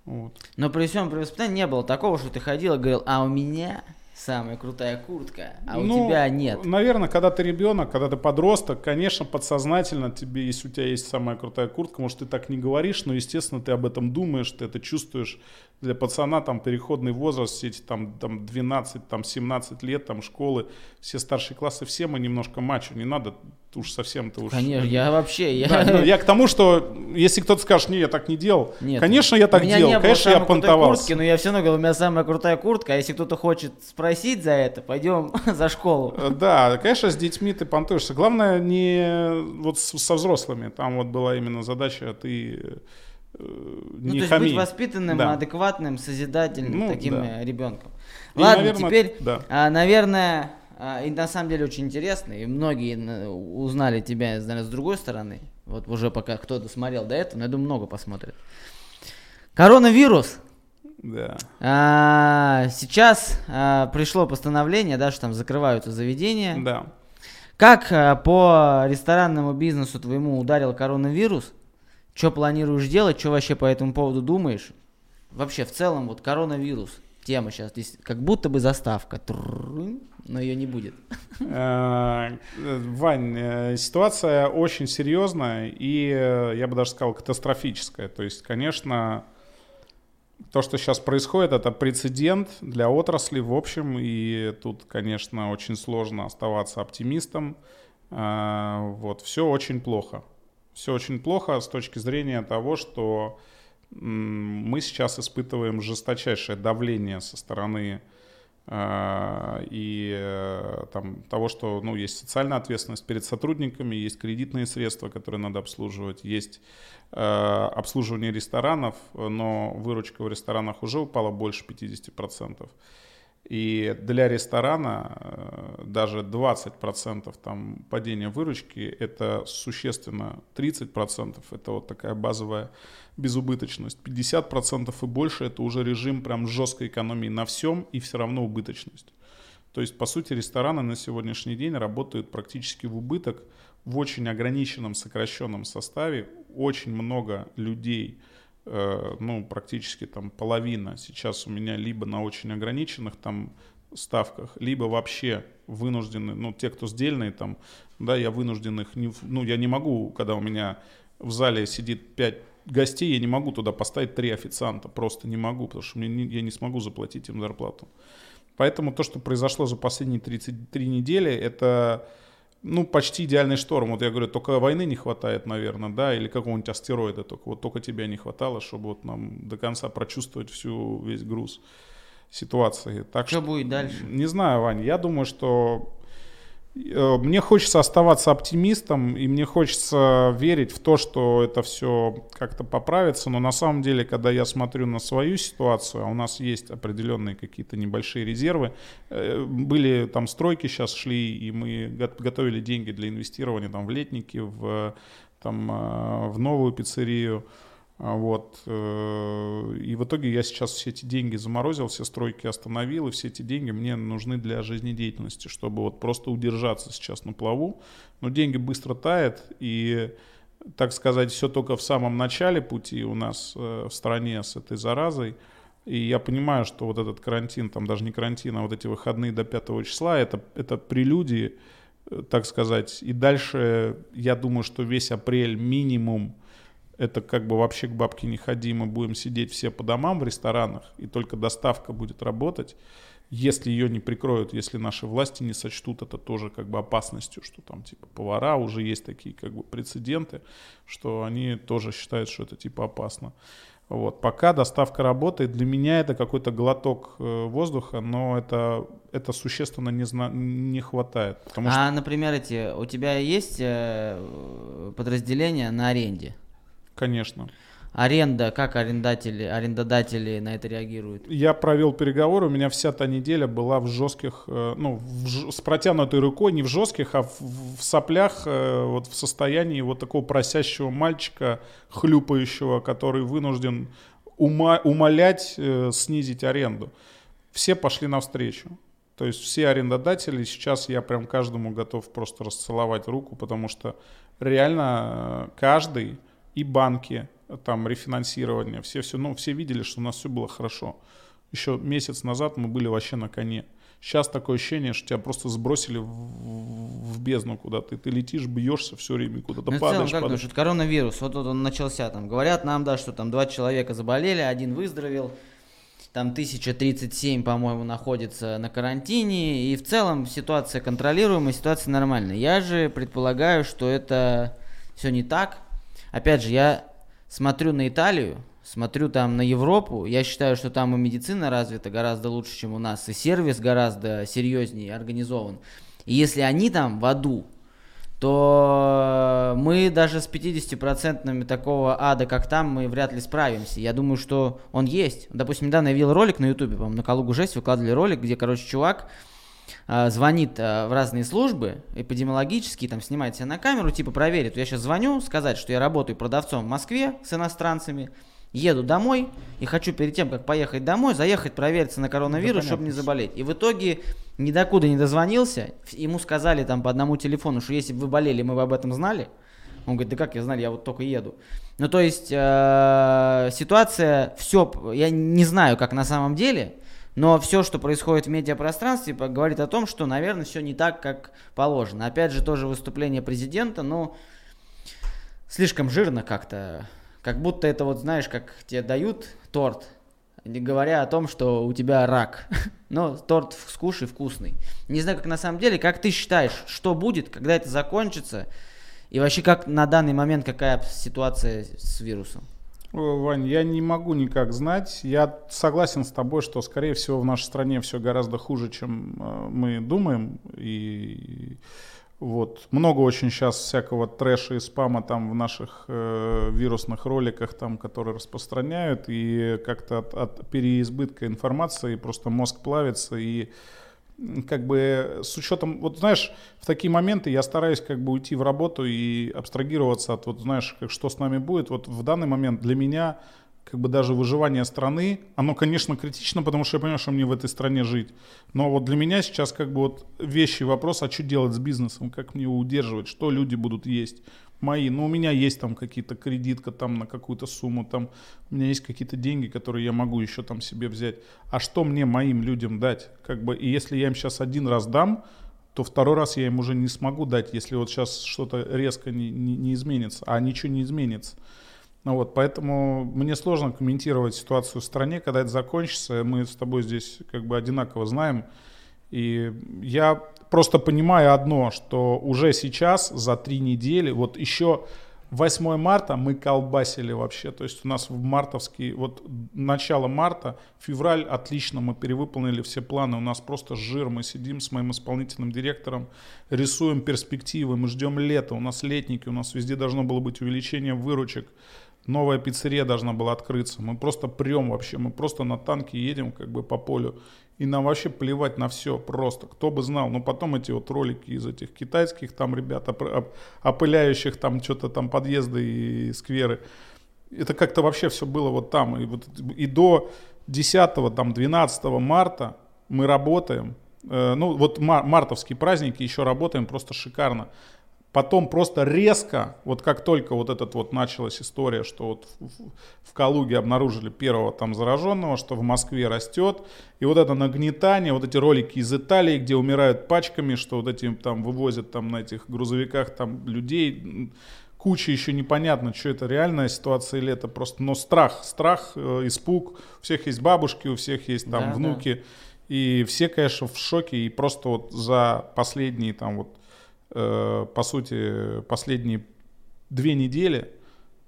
вот. Но при всем при воспитании не было такого, что ты ходил и говорил, а у меня самая крутая куртка, а у Ну, тебя нет. Наверное, когда ты ребенок, когда ты подросток, конечно, подсознательно тебе, если у тебя есть самая крутая куртка, может, ты так не говоришь, но, естественно, ты об этом думаешь, ты это чувствуешь. Для пацана там переходный возраст, все эти там, там 12, там 17 лет, там школы, все старшие классы, все мы немножко мачо, не надо уж совсем-то уж... Конечно, я вообще, я... Да, ну, я к тому, что если кто-то скажет, не, я так не делал, Нет. конечно, я так делал, не конечно, я понтовался. куртки, но я все равно говорил, у меня самая крутая куртка, а если кто-то хочет спросить за это, пойдем за школу. Э, Да, конечно, с детьми ты понтуешься. Главное не вот с- со взрослыми. Там вот была именно задача, ты э, Ну, не то есть хами. быть воспитанным, Да. адекватным, созидательным Ну, таким да. э, ребенком. И, Ладно, наверное, теперь, да. а, наверное, а, и на самом деле очень интересно, и многие на- узнали тебя, наверное, с другой стороны. Вот уже пока кто-то смотрел до этого, но я думаю, много посмотрит. Коронавирус. Да. А, сейчас а, пришло постановление, да, что там закрываются заведения. Да. Как а, по ресторанному бизнесу твоему ударил коронавирус? Что планируешь делать? Что вообще по этому поводу думаешь? Вообще, в целом, вот коронавирус. Тема сейчас. Здесь как будто бы заставка. Тррррын, Но ее не будет. Э, Вань, э, ситуация очень серьезная и, э, я бы даже сказал, катастрофическая. То есть, конечно, то, что сейчас происходит, это прецедент для отрасли в общем, и тут, конечно, очень сложно оставаться оптимистом. Вот, все очень плохо. Все очень плохо с точки зрения того, что мы сейчас испытываем жесточайшее давление со стороны и э, там, того, что ну, есть социальная ответственность перед сотрудниками, есть кредитные средства, которые надо обслуживать, есть э, обслуживание ресторанов, но выручка в ресторанах уже упала больше 50%. И для ресторана э, даже 20% там падения выручки это существенно 30% это вот такая базовая безубыточность. 50% и больше это уже режим прям жесткой экономии на всем и все равно убыточность. То есть, по сути, рестораны на сегодняшний день работают практически в убыток в очень ограниченном, сокращенном составе. Очень много людей, ну, практически там половина сейчас у меня либо на очень ограниченных там ставках, либо вообще вынуждены, ну, те, кто сдельные там, да, я вынужден их, не, ну, я не могу, когда у меня в зале сидит 5 гостей, я не могу туда поставить три официанта, просто не могу, потому что мне не, я не смогу заплатить им зарплату. Поэтому то, что произошло за последние 33 недели, это ну, почти идеальный шторм. Вот я говорю, только войны не хватает, наверное, да, или какого-нибудь астероида, только вот только тебя не хватало, чтобы вот нам до конца прочувствовать всю весь груз ситуации. Так что, что будет дальше? Не знаю, Вань, я думаю, что мне хочется оставаться оптимистом, и мне хочется верить в то, что это все как-то поправится, но на самом деле, когда я смотрю на свою ситуацию, а у нас есть определенные какие-то небольшие резервы, э, были там стройки сейчас шли, и мы готовили деньги для инвестирования там в летники, в, там, э, в новую пиццерию, вот. Э, и в итоге я сейчас все эти деньги заморозил, все стройки остановил, и все эти деньги мне нужны для жизнедеятельности, чтобы вот просто удержаться сейчас на плаву. Но деньги быстро тают, и, так сказать, все только в самом начале пути у нас э, в стране с этой заразой. И я понимаю, что вот этот карантин, там даже не карантин, а вот эти выходные до 5 числа, это, это прелюдии, э, так сказать. И дальше я думаю, что весь апрель минимум это как бы вообще к бабке не ходи, мы будем сидеть все по домам в ресторанах, и только доставка будет работать, если ее не прикроют, если наши власти не сочтут это тоже как бы опасностью, что там типа повара, уже есть такие как бы прецеденты, что они тоже считают, что это типа опасно. Вот. Пока доставка работает, для меня это какой-то глоток э, воздуха, но это, это существенно не, зна- не хватает. Потому а, что... например, эти, у тебя есть э, подразделения на аренде? Конечно. Аренда, как арендатели, арендодатели на это реагируют? Я провел переговоры, у меня вся та неделя была в жестких, э, ну, в, с протянутой рукой, не в жестких, а в, в соплях, э, вот в состоянии вот такого просящего мальчика, хлюпающего, который вынужден ума, умолять э, снизить аренду. Все пошли навстречу. То есть все арендодатели, сейчас я прям каждому готов просто расцеловать руку, потому что реально каждый и банки, там рефинансирование, все, все, ну, все видели, что у нас все было хорошо. Еще месяц назад мы были вообще на коне. Сейчас такое ощущение, что тебя просто сбросили в, в бездну куда-то. Ты, ты летишь, бьешься все время, куда-то ну, падаешь. Целом, как падаешь. Думаешь, коронавирус, вот, вот он начался там. Говорят нам, да, что там два человека заболели, один выздоровел, там 1037, по-моему, находится на карантине, и в целом ситуация контролируемая, ситуация нормальная. Я же предполагаю, что это все не так, Опять же, я смотрю на Италию, смотрю там на Европу, я считаю, что там и медицина развита гораздо лучше, чем у нас, и сервис гораздо серьезнее организован. И если они там в аду, то мы даже с 50% такого ада, как там, мы вряд ли справимся. Я думаю, что он есть. Допустим, недавно я видел ролик на ютубе, по-моему, на Калугу жесть выкладывали ролик, где, короче, чувак звонит э, в разные службы эпидемиологические, там снимает себя на камеру, типа проверит. Я сейчас звоню, сказать, что я работаю продавцом в Москве с иностранцами, еду домой и хочу перед тем, как поехать домой, заехать провериться на коронавирус, да, чтобы не заболеть. И в итоге ни докуда не дозвонился, ему сказали там по одному телефону, что если бы вы болели, мы бы об этом знали. Он говорит, да как я знали, я вот только еду. Ну то есть э, ситуация, все, я не знаю, как на самом деле, но все, что происходит в медиапространстве, говорит о том, что, наверное, все не так, как положено. Опять же, тоже выступление президента, но слишком жирно как-то. Как будто это вот, знаешь, как тебе дают торт, говоря о том, что у тебя рак. Но торт скушай вкусный. Не знаю, как на самом деле, как ты считаешь, что будет, когда это закончится? И вообще, как на данный момент, какая ситуация с вирусом? Вань, я не могу никак знать. Я согласен с тобой, что, скорее всего, в нашей стране все гораздо хуже, чем э, мы думаем. И вот много очень сейчас всякого трэша и спама там в наших э, вирусных роликах, там, которые распространяют, и как-то от, от переизбытка информации просто мозг плавится и как бы с учетом, вот знаешь, в такие моменты я стараюсь как бы уйти в работу и абстрагироваться от, вот знаешь, как, что с нами будет. Вот в данный момент для меня как бы даже выживание страны, оно, конечно, критично, потому что я понимаю, что мне в этой стране жить. Но вот для меня сейчас как бы вот вещи, вопрос, а что делать с бизнесом, как мне его удерживать, что люди будут есть мои. Ну, у меня есть там какие-то кредитка там на какую-то сумму, там у меня есть какие-то деньги, которые я могу еще там себе взять. А что мне моим людям дать? Как бы, и если я им сейчас один раз дам, то второй раз я им уже не смогу дать, если вот сейчас что-то резко не, не, не изменится, а ничего не изменится. Ну вот, поэтому мне сложно комментировать ситуацию в стране, когда это закончится. Мы с тобой здесь как бы одинаково знаем. И я просто понимаю одно, что уже сейчас за три недели, вот еще 8 марта мы колбасили вообще, то есть у нас в мартовский, вот начало марта, февраль, отлично, мы перевыполнили все планы, у нас просто жир, мы сидим с моим исполнительным директором, рисуем перспективы, мы ждем лета, у нас летники, у нас везде должно было быть увеличение выручек, новая пиццерия должна была открыться, мы просто прем вообще, мы просто на танке едем как бы по полю, и нам вообще плевать на все просто. Кто бы знал. Но потом эти вот ролики из этих китайских там ребят, оп- опыляющих там что-то там подъезды и скверы. Это как-то вообще все было вот там. И, вот, и до 10 там 12 марта мы работаем. Э, ну вот мар- мартовские праздники еще работаем просто шикарно. Потом просто резко, вот как только вот этот вот началась история, что вот в, в Калуге обнаружили первого там зараженного, что в Москве растет, и вот это нагнетание, вот эти ролики из Италии, где умирают пачками, что вот эти там вывозят там на этих грузовиках там людей, куча еще непонятно, что это реальная ситуация или это просто, но страх, страх, э, испуг, у всех есть бабушки, у всех есть там да, внуки, да. и все, конечно, в шоке, и просто вот за последние там вот по сути, последние две недели,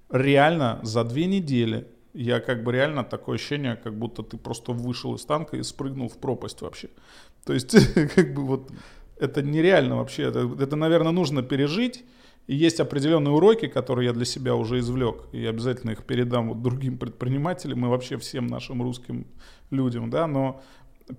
реально за две недели я как бы реально такое ощущение, как будто ты просто вышел из танка и спрыгнул в пропасть вообще. То есть, как бы вот, это нереально вообще. Это, это, наверное, нужно пережить. И есть определенные уроки, которые я для себя уже извлек, и обязательно их передам вот другим предпринимателям и вообще всем нашим русским людям, да, но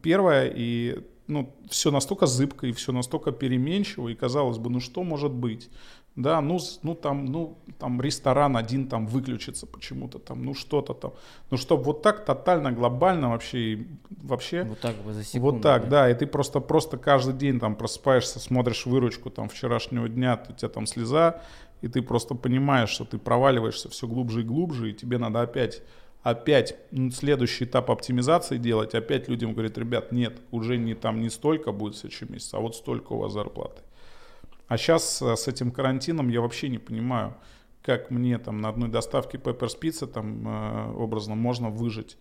первое, и ну, все настолько зыбко и все настолько переменчиво, и казалось бы, ну что может быть? Да, ну, ну там, ну, там ресторан один там выключится почему-то там, ну что-то там. Ну, чтобы вот так тотально, глобально вообще, вообще. Вот так бы за секунду. Вот так, да. да, и ты просто, просто каждый день там просыпаешься, смотришь выручку там вчерашнего дня, у тебя там слеза, и ты просто понимаешь, что ты проваливаешься все глубже и глубже, и тебе надо опять опять следующий этап оптимизации делать, опять людям говорит, ребят, нет, уже не там не столько будет в следующем месяце, а вот столько у вас зарплаты. А сейчас э, с этим карантином я вообще не понимаю, как мне там на одной доставке Pepper Pizza там э, образно можно выжить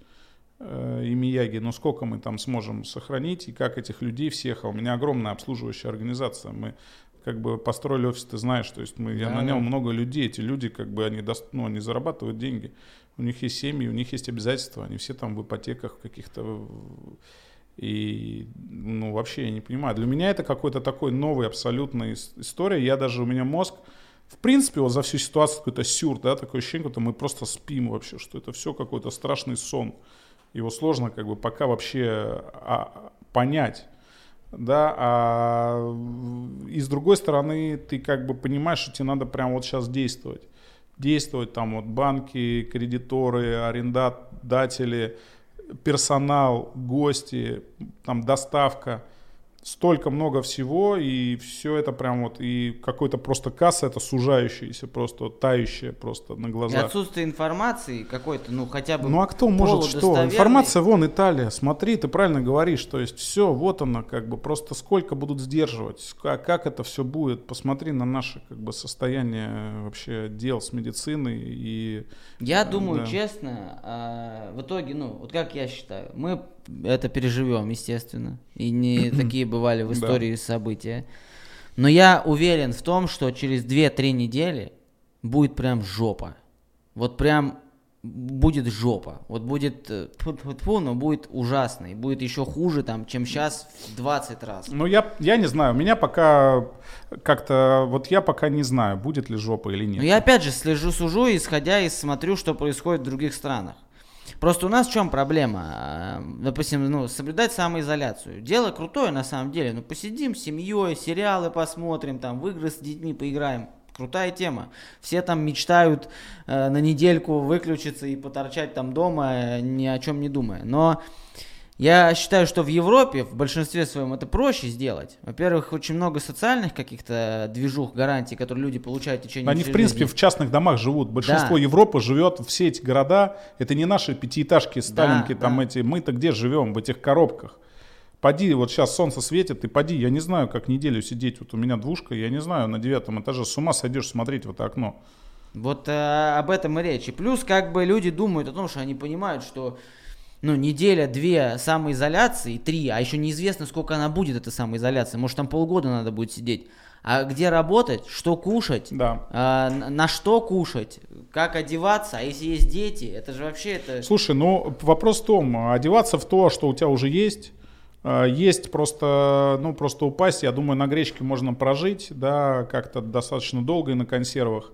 э, и Мияги, но сколько мы там сможем сохранить и как этих людей всех, а у меня огромная обслуживающая организация, мы как бы построили офис, ты знаешь, то есть мы, я да, нанял да. много людей, эти люди как бы они, ну, они зарабатывают деньги, у них есть семьи, у них есть обязательства, они все там в ипотеках каких-то. И, ну, вообще я не понимаю. Для меня это какой-то такой новый абсолютная история. Я даже, у меня мозг, в принципе, вот за всю ситуацию какой-то сюр, да, такое ощущение, что мы просто спим вообще, что это все какой-то страшный сон. Его сложно как бы пока вообще а, понять. Да, а и с другой стороны, ты как бы понимаешь, что тебе надо прямо вот сейчас действовать действовать, там вот банки, кредиторы, арендодатели, персонал, гости, там доставка – столько много всего, и все это прям вот, и какой-то просто касса, это сужающаяся, просто тающая просто на глазах. И отсутствие информации какой-то, ну хотя бы Ну а кто может что? Информация вон Италия, смотри, ты правильно говоришь, то есть все, вот она как бы, просто сколько будут сдерживать, как, как это все будет, посмотри на наше как бы состояние вообще дел с медициной и... Я э, думаю, да. честно, э, в итоге, ну, вот как я считаю, мы это переживем, естественно. И не такие бывали в истории да. события. Но я уверен в том, что через 2-3 недели будет прям жопа. Вот прям будет жопа. Вот будет, фу -фу но будет ужасно. И будет еще хуже, там, чем сейчас в 20 раз. Ну, я, я не знаю. У меня пока как-то, вот я пока не знаю, будет ли жопа или нет. Но я опять же слежу, сужу, исходя и смотрю, что происходит в других странах. Просто у нас в чем проблема? А, допустим, ну, соблюдать самоизоляцию. Дело крутое на самом деле. Ну, посидим с семьей, сериалы посмотрим, там, в игры с детьми поиграем. Крутая тема. Все там мечтают э, на недельку выключиться и поторчать там дома, ни о чем не думая. Но я считаю, что в Европе в большинстве своем это проще сделать. Во-первых, очень много социальных каких-то движух, гарантий, которые люди получают в течение Они, в принципе, жизни. в частных домах живут. Большинство да. Европы живет, все эти города, это не наши пятиэтажки, сталинки, да, там да. эти, мы-то где живем, в этих коробках. Поди, вот сейчас солнце светит, и поди, я не знаю, как неделю сидеть, вот у меня двушка, я не знаю, на девятом этаже с ума сойдешь смотреть в это окно. Вот э, об этом и речь. И плюс, как бы люди думают о том, что они понимают, что ну, неделя, две самоизоляции, три, а еще неизвестно, сколько она будет, эта самоизоляция. Может, там полгода надо будет сидеть. А где работать, что кушать, Да. а, на что кушать, как одеваться, а если есть дети, это же вообще это... Слушай, ну вопрос в том, одеваться в то, что у тебя уже есть, э, есть просто, ну просто упасть, я думаю, на гречке можно прожить, да, как-то достаточно долго и на консервах.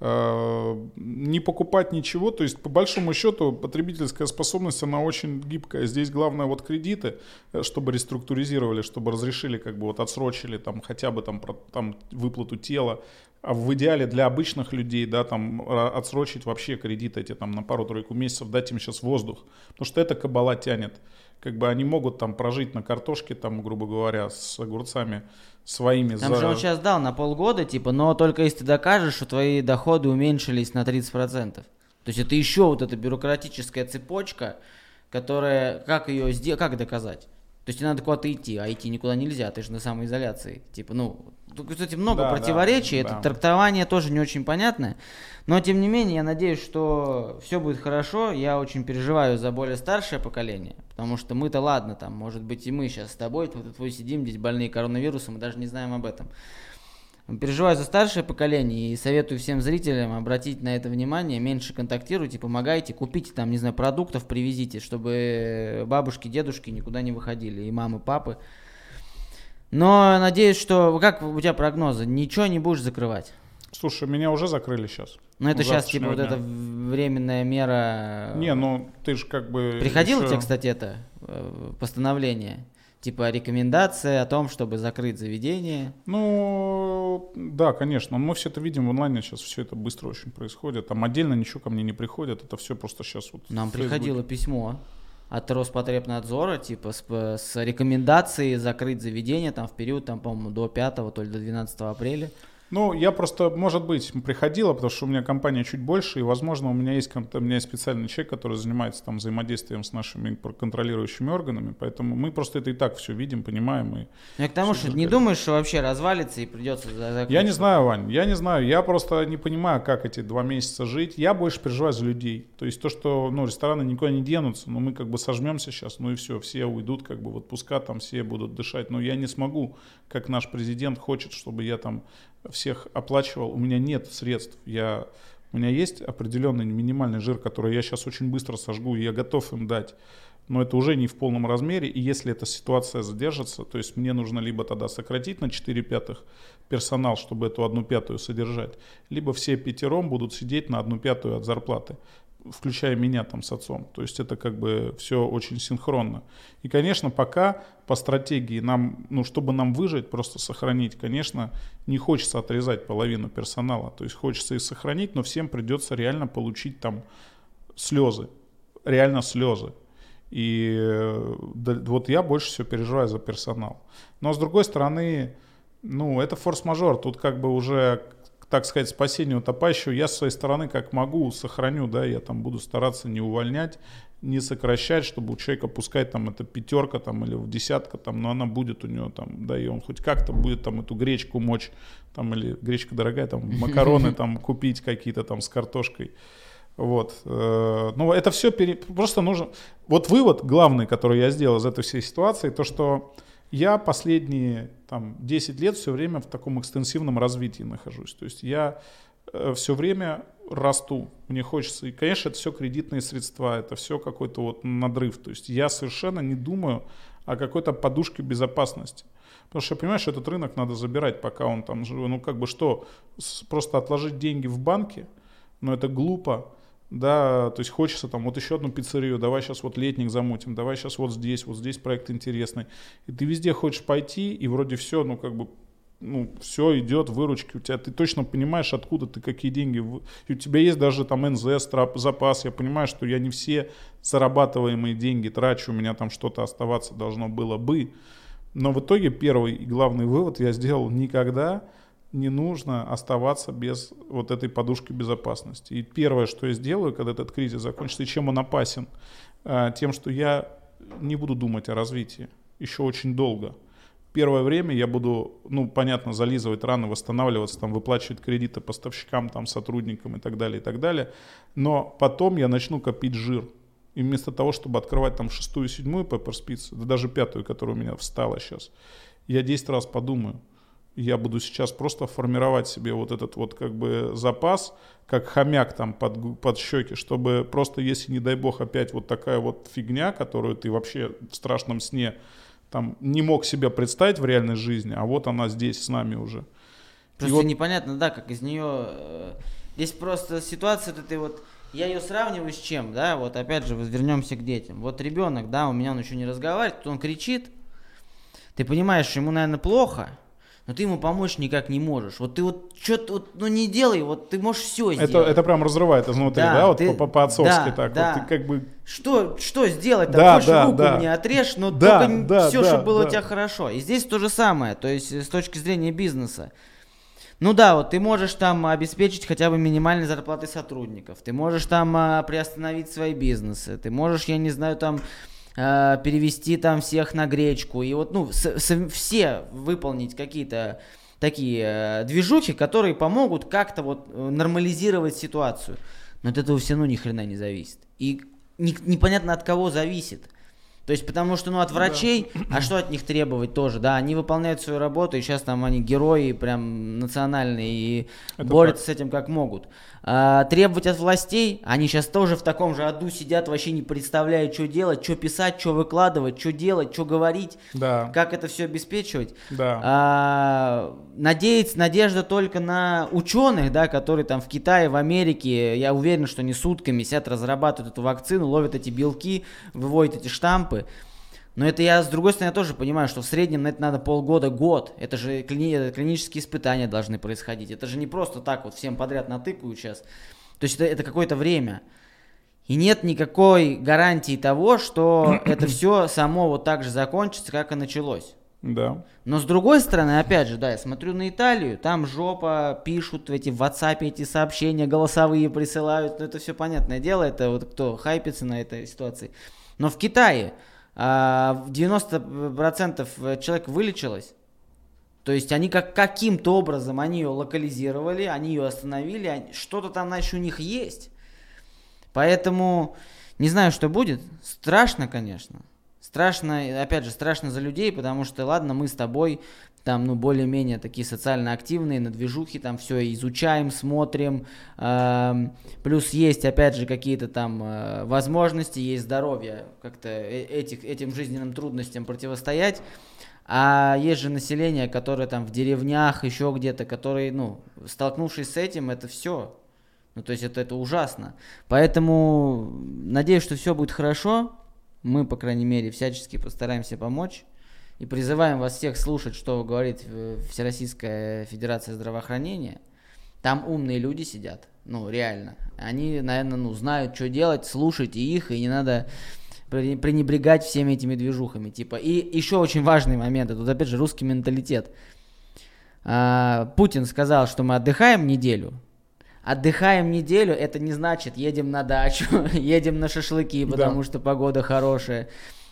Э, Не покупать ничего, то есть по большому счету потребительская способность, она очень гибкая. Здесь главное вот кредиты, э, чтобы реструктуризировали, чтобы разрешили, как бы вот отсрочили там хотя бы там, там выплату тела, а в идеале для обычных людей, да, там а, отсрочить вообще кредиты эти там на пару-тройку месяцев, дать им сейчас воздух, потому что это кабала тянет. Как бы они могут там прожить на картошке, там, грубо говоря, с огурцами своими. Там за- же он сейчас дал на полгода, типа, но только если ты докажешь, что твои доходы уменьшились на 30%. То есть это еще вот эта бюрократическая цепочка, которая, как ее сделать, как доказать? То есть тебе надо куда-то идти, а идти никуда нельзя, ты же на самоизоляции. Типа, ну, тут, кстати, много Да, да, противоречий, да. это трактование тоже не очень понятное. Но, тем не менее, я надеюсь, что все будет хорошо. Я очень переживаю за более старшее поколение, потому что мы-то ладно, там, может быть, и мы сейчас с тобой, твой, твой сидим здесь больные коронавирусом, мы даже не знаем об этом. Переживаю за старшее поколение и советую всем зрителям обратить на это внимание, меньше контактируйте, помогайте, купите там, не знаю, продуктов, привезите, чтобы бабушки, дедушки никуда не выходили, и мамы, папы. Но надеюсь, что, как у тебя прогнозы, ничего не будешь закрывать? Слушай, меня уже закрыли сейчас. Ну это сейчас типа вот завтрашнего эта дня. временная мера. Не, ну ты же как бы... Приходило ещё- тебе, кстати, это э, постановление? Типа рекомендация о том, чтобы закрыть заведение. Ну, да, конечно. Мы все это видим в онлайне, сейчас все это быстро очень происходит. Там отдельно ничего ко мне не приходит, это все просто сейчас вот... Нам приходило письмо от Роспотребнадзора, типа с, п- с рекомендацией закрыть заведение там в период, там, по-моему, до 5 то ли до 12 апреля. Ну, я просто, может быть, приходила, потому что у меня компания чуть больше, и, возможно, у меня есть, у меня есть специальный человек, который занимается там взаимодействием с нашими контролирующими органами, поэтому мы просто это и так все видим, понимаем. И... Я к тому, что не думаешь, что вообще развалится и придется за- закрыть? Я не знаю, Вань, я не знаю, я просто не понимаю, как эти два месяца жить. Я больше переживаю за людей. То есть то, что, ну, рестораны никуда не денутся, но мы как бы сожмемся сейчас, ну и все, все уйдут как бы в отпуска, там все будут дышать. Но я не смогу, как наш президент хочет, чтобы я там всех оплачивал. У меня нет средств. Я, у меня есть определенный минимальный жир, который я сейчас очень быстро сожгу, и я готов им дать. Но это уже не в полном размере, и если эта ситуация задержится, то есть мне нужно либо тогда сократить на 4 пятых персонал, чтобы эту одну пятую содержать, либо все пятером будут сидеть на одну пятую от зарплаты, включая меня там с отцом. То есть это как бы все очень синхронно. И, конечно, пока по стратегии нам, ну, чтобы нам выжить, просто сохранить, конечно, не хочется отрезать половину персонала. То есть хочется их сохранить, но всем придется реально получить там слезы, реально слезы. И э, да, вот я больше всего переживаю за персонал. Но с другой стороны, ну, это форс-мажор. Тут как бы уже, так сказать, спасение утопающего. Я с своей стороны как могу сохраню, да, я там буду стараться не увольнять, не сокращать, чтобы у человека пускать там это пятерка там или в десятка там, но она будет у него там, да, и он хоть как-то будет там эту гречку мочь, там или гречка дорогая, там макароны там купить какие-то там с картошкой. Вот. э, Ну, это все пере... просто нужно... Вот вывод главный, который я сделал из этой всей ситуации, то, что я последние там, 10 лет все время в таком экстенсивном развитии нахожусь. То есть я все время расту, мне хочется. И, конечно, это все кредитные средства, это все какой-то вот надрыв. То есть я совершенно не думаю о какой-то подушке безопасности. Потому что, понимаешь, этот рынок надо забирать, пока он там живой. Ну, как бы что, просто отложить деньги в банке, но это глупо, да, то есть хочется там вот еще одну пиццерию, давай сейчас вот летник замутим, давай сейчас вот здесь, вот здесь проект интересный. И ты везде хочешь пойти, и вроде все, ну как бы, ну все идет, выручки у тебя, ты точно понимаешь, откуда ты какие деньги, и у тебя есть даже там НЗ, страп- запас, я понимаю, что я не все зарабатываемые деньги трачу, у меня там что-то оставаться должно было бы, но в итоге первый и главный вывод я сделал никогда не нужно оставаться без вот этой подушки безопасности. И первое, что я сделаю, когда этот кризис закончится, и чем он опасен, а, тем, что я не буду думать о развитии еще очень долго. первое время я буду, ну, понятно, зализывать раны, восстанавливаться, там, выплачивать кредиты поставщикам, там, сотрудникам и так далее, и так далее. Но потом я начну копить жир. И вместо того, чтобы открывать там шестую, седьмую Pepper да даже пятую, которая у меня встала сейчас, я 10 раз подумаю. Я буду сейчас просто формировать себе вот этот вот как бы запас, как хомяк там под, под щеки, чтобы просто, если, не дай бог, опять вот такая вот фигня, которую ты вообще в страшном сне там не мог себя представить в реальной жизни, а вот она здесь с нами уже. Просто вот... непонятно, да, как из нее... Э, здесь просто ситуация, ты вот... Я ее сравниваю с чем, да, вот опять же, вернемся к детям. Вот ребенок, да, у меня он еще не разговаривает, он кричит, ты понимаешь, ему, наверное, плохо, но ты ему помочь никак не можешь. Вот ты вот что-то, вот, ну не делай, вот ты можешь все сделать. Это, это прям разрывает изнутри, да, да вот ты, по-отцовски да, так. Да. Вот ты как бы... Что, что сделать? Да, Больше да, руку да. мне отрежь, но да, только да, все, да, чтобы было да. у тебя хорошо. И здесь то же самое, то есть с точки зрения бизнеса. Ну да, вот ты можешь там обеспечить хотя бы минимальной зарплаты сотрудников, ты можешь там а, приостановить свои бизнесы, ты можешь, я не знаю, там Э, перевести там всех на гречку, и вот, ну, с, с, все выполнить какие-то такие э, движухи, которые помогут как-то вот э, нормализировать ситуацию. Но от этого все равно ни хрена не зависит. И не, непонятно от кого зависит. То есть, потому что, ну, от врачей, да. а что от них требовать тоже, да, они выполняют свою работу, и сейчас там они герои прям национальные, и Это борются так. с этим как могут. А, требовать от властей, они сейчас тоже в таком же аду сидят, вообще не представляют, что делать, что писать, что выкладывать, что делать, что говорить, да. как это все обеспечивать. Да. А, надеяться, надежда только на ученых, да, которые там в Китае, в Америке, я уверен, что не сутками сидят, разрабатывают эту вакцину, ловят эти белки, выводят эти штампы. Но это я, с другой стороны, тоже понимаю, что в среднем на это надо полгода, год. Это же клини- клинические испытания должны происходить. Это же не просто так вот всем подряд натыкают сейчас. То есть это, это какое-то время. И нет никакой гарантии того, что это все само вот так же закончится, как и началось. Да. Но с другой стороны, опять же, да, я смотрю на Италию, там жопа, пишут эти в WhatsApp эти сообщения, голосовые присылают, ну это все понятное дело, это вот кто хайпится на этой ситуации. Но в Китае, 90% а, человек вылечилось. То есть они как каким-то образом они ее локализировали, они ее остановили, что-то там значит у них есть. Поэтому не знаю, что будет. Страшно, конечно. Страшно, опять же, страшно за людей, потому что, ладно, мы с тобой там, ну, более-менее такие социально активные, на движухе там все изучаем, смотрим, э, плюс есть, опять же, какие-то там э, возможности, есть здоровье, как-то э, этих, этим жизненным трудностям противостоять, а есть же население, которое там в деревнях, еще где-то, которые, ну, столкнувшись с этим, это все, ну, то есть это, это ужасно. Поэтому надеюсь, что все будет хорошо, мы, по крайней мере, всячески постараемся помочь. И призываем вас всех слушать, что говорит э, Всероссийская Федерация здравоохранения. Там умные люди сидят, ну, реально. Они, наверное, ну, знают, что делать, слушайте их, и не надо пренебрегать всеми этими движухами. Типа. И еще очень важный момент, это опять же русский менталитет. А, Путин сказал, что мы отдыхаем неделю. Отдыхаем неделю, это не значит едем на дачу, едем на шашлыки, потому да. что погода хорошая.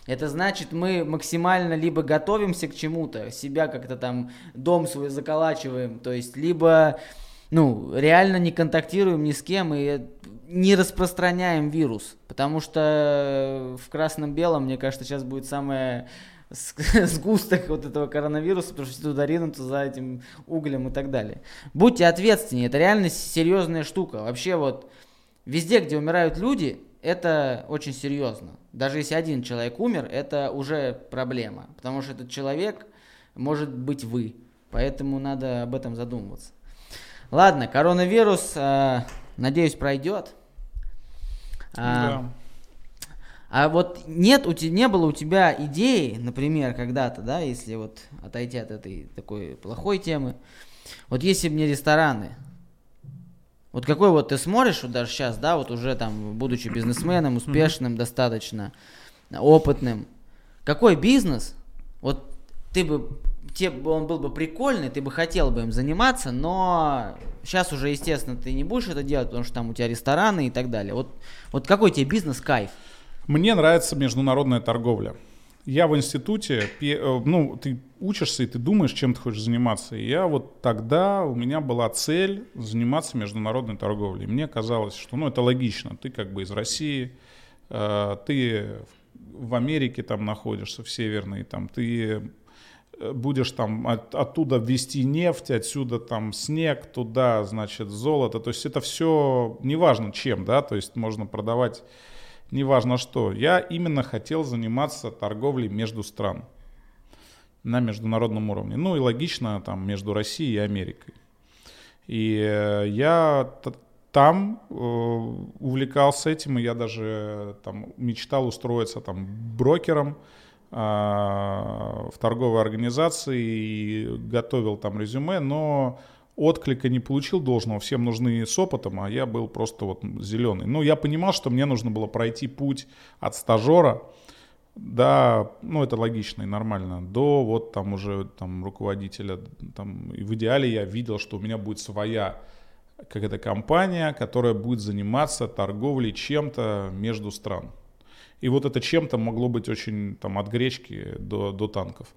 Это значит, мы максимально либо готовимся к чему-то, себя как-то там, дом свой заколачиваем, то есть, либо, ну, реально не контактируем ни с кем и не распространяем вирус. Потому что в красном-белом, мне кажется, сейчас будет самое сгусток вот этого коронавируса, потому что все туда ринутся за этим углем и так далее. Будьте ответственнее, это реально серьезная штука. Вообще вот везде, где умирают люди, это очень серьезно. Даже если один человек умер, это уже проблема, потому что этот человек может быть вы. Поэтому надо об этом задумываться. Ладно, коронавирус, э, надеюсь, пройдет. А, да. А вот нет, у тебя, не было у тебя идеи, например, когда-то, да, если вот отойти от этой такой плохой темы, вот если бы мне рестораны вот какой вот ты смотришь вот даже сейчас, да, вот уже там, будучи бизнесменом, успешным достаточно, опытным, какой бизнес, вот ты бы, тебе, он был бы прикольный, ты бы хотел бы им заниматься, но сейчас уже, естественно, ты не будешь это делать, потому что там у тебя рестораны и так далее. Вот, вот какой тебе бизнес кайф? Мне нравится международная торговля. Я в институте, э, ну, ты учишься, и ты думаешь, чем ты хочешь заниматься. И я вот тогда, у меня была цель заниматься международной торговлей. Мне казалось, что, ну, это логично. Ты как бы из России, э, ты в Америке там находишься, в Северной, там, ты э, будешь там от, оттуда ввести нефть, отсюда там снег, туда, значит, золото. То есть это все, неважно чем, да, то есть можно продавать неважно что. Я именно хотел заниматься торговлей между стран на международном уровне. Ну и логично, там, между Россией и Америкой. И э, я там э, увлекался этим, и я даже там мечтал устроиться там брокером э, в торговой организации и готовил там резюме, но отклика не получил должного, всем нужны с опытом, а я был просто вот зеленый. Ну, я понимал, что мне нужно было пройти путь от стажера да, ну это логично и нормально, до вот там уже там руководителя, там, и в идеале я видел, что у меня будет своя какая-то компания, которая будет заниматься торговлей чем-то между стран. И вот это чем-то могло быть очень там от гречки до, до танков.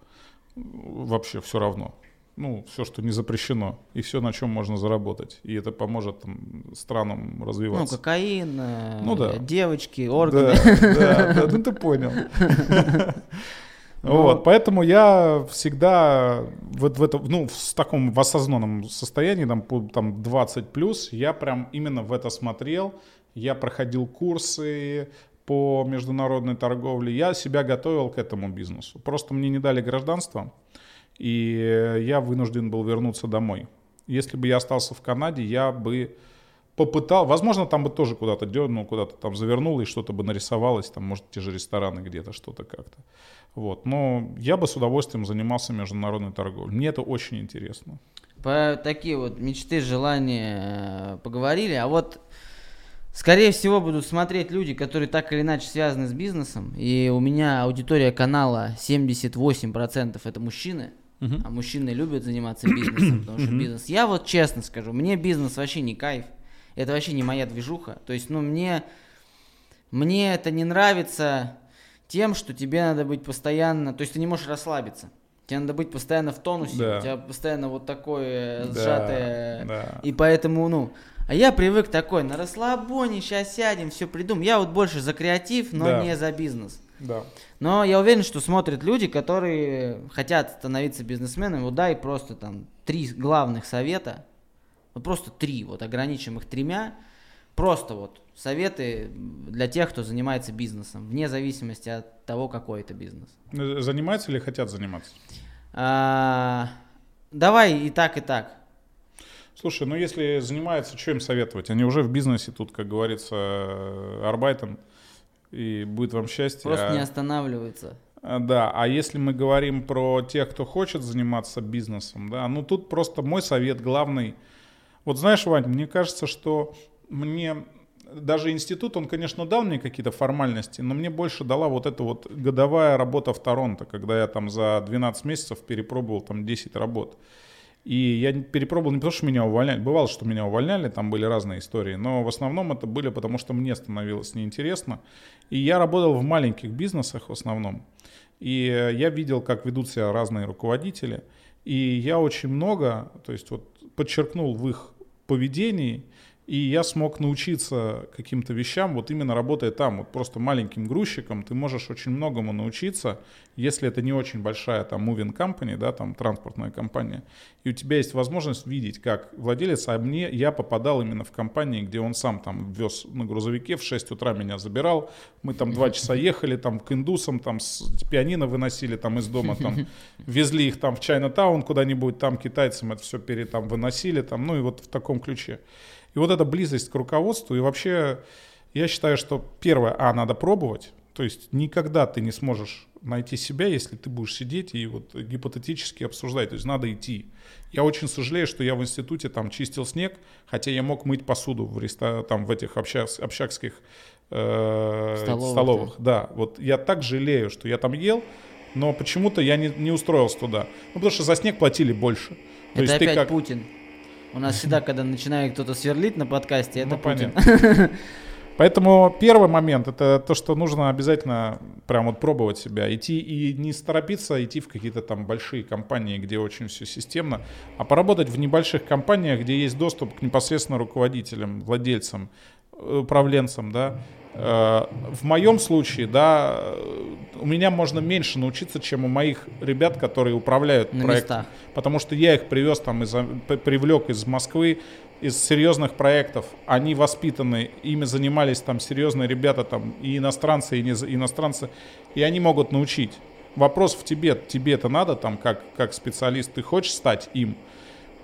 Вообще все равно ну, все, что не запрещено, и все, на чем можно заработать. И это поможет там, странам развиваться. Ну, кокаин, э, ну, да. девочки, органы. Да, да, да, ну ты понял. Вот, поэтому я всегда вот в этом, ну, в таком в осознанном состоянии, там, там 20 плюс, я прям именно в это смотрел, я проходил курсы по международной торговле, я себя готовил к этому бизнесу. Просто мне не дали гражданство, и я вынужден был вернуться домой. Если бы я остался в Канаде, я бы попытал, возможно, там бы тоже куда-то дернул, куда-то там завернул и что-то бы нарисовалось, там, может, те же рестораны где-то, что-то как-то. Вот. Но я бы с удовольствием занимался международной торговлей. Мне это очень интересно. По такие вот мечты, желания э, поговорили, а вот Скорее всего, будут смотреть люди, которые так или иначе связаны с бизнесом. И у меня аудитория канала 78% это мужчины. Uh-huh. А мужчины любят заниматься бизнесом, потому что бизнес. Я вот честно скажу, мне бизнес вообще не кайф. Это вообще не моя движуха. То есть, ну, мне, мне это не нравится тем, что тебе надо быть постоянно, то есть ты не можешь расслабиться. Тебе надо быть постоянно в тонусе, да. у тебя постоянно вот такое да, сжатое. Да. И поэтому, ну, а я привык такой, на расслабоне, сейчас сядем, все придумаем. Я вот больше за креатив, но да. не за бизнес. Да. Но я уверен, что смотрят люди, которые хотят становиться бизнесменами. Вот дай просто там три главных совета. Ну просто три, вот ограничим их тремя. Просто вот советы для тех, кто занимается бизнесом, вне зависимости от того, какой это бизнес. Занимаются или хотят заниматься? А, давай и так, и так. Слушай, ну если занимаются, что им советовать? Они уже в бизнесе тут, как говорится, арбайтом и будет вам счастье. Просто а... не останавливается. А, да, а если мы говорим про тех, кто хочет заниматься бизнесом, да, ну тут просто мой совет главный. Вот знаешь, Вань, мне кажется, что мне даже институт, он, конечно, дал мне какие-то формальности, но мне больше дала вот эта вот годовая работа в Торонто, когда я там за 12 месяцев перепробовал там 10 работ. И я перепробовал не потому, что меня увольняли. Бывало, что меня увольняли, там были разные истории. Но в основном это были потому, что мне становилось неинтересно. И я работал в маленьких бизнесах в основном. И я видел, как ведут себя разные руководители. И я очень много, то есть вот подчеркнул в их поведении и я смог научиться каким-то вещам, вот именно работая там, вот просто маленьким грузчиком, ты можешь очень многому научиться, если это не очень большая там moving company, да, там транспортная компания, и у тебя есть возможность видеть, как владелец, а мне, я попадал именно в компании, где он сам там вез на грузовике, в 6 утра меня забирал, мы там 2 часа ехали там к индусам, там с пианино выносили там из дома, там везли их там в Чайна-таун куда-нибудь, там китайцам это все пере, там выносили, там, ну и вот в таком ключе. И вот эта близость к руководству, и вообще я считаю, что первое, а, надо пробовать, то есть никогда ты не сможешь найти себя, если ты будешь сидеть и вот гипотетически обсуждать. То есть надо идти. Я очень сожалею, что я в институте там чистил снег, хотя я мог мыть посуду в, реста... там, в этих общак... общакских э... столовых. столовых. Да, вот я так жалею, что я там ел, но почему-то я не, не устроился туда. Ну, потому что за снег платили больше. То это есть опять ты как... Путин. У нас всегда, когда начинает кто-то сверлить на подкасте, это ну, Путин. Поэтому первый момент это то, что нужно обязательно прям вот пробовать себя, идти и не торопиться идти в какие-то там большие компании, где очень все системно, а поработать в небольших компаниях, где есть доступ к непосредственно руководителям, владельцам, э, управленцам, да. Э, в моем случае, да, у меня можно меньше научиться, чем у моих ребят, которые управляют На проектом, местах. потому что я их привез там из, привлек из Москвы, из серьезных проектов, они воспитаны, ими занимались там серьезные ребята, там и иностранцы, и не иностранцы, и они могут научить. Вопрос в тебе, тебе это надо там как, как специалист, ты хочешь стать им?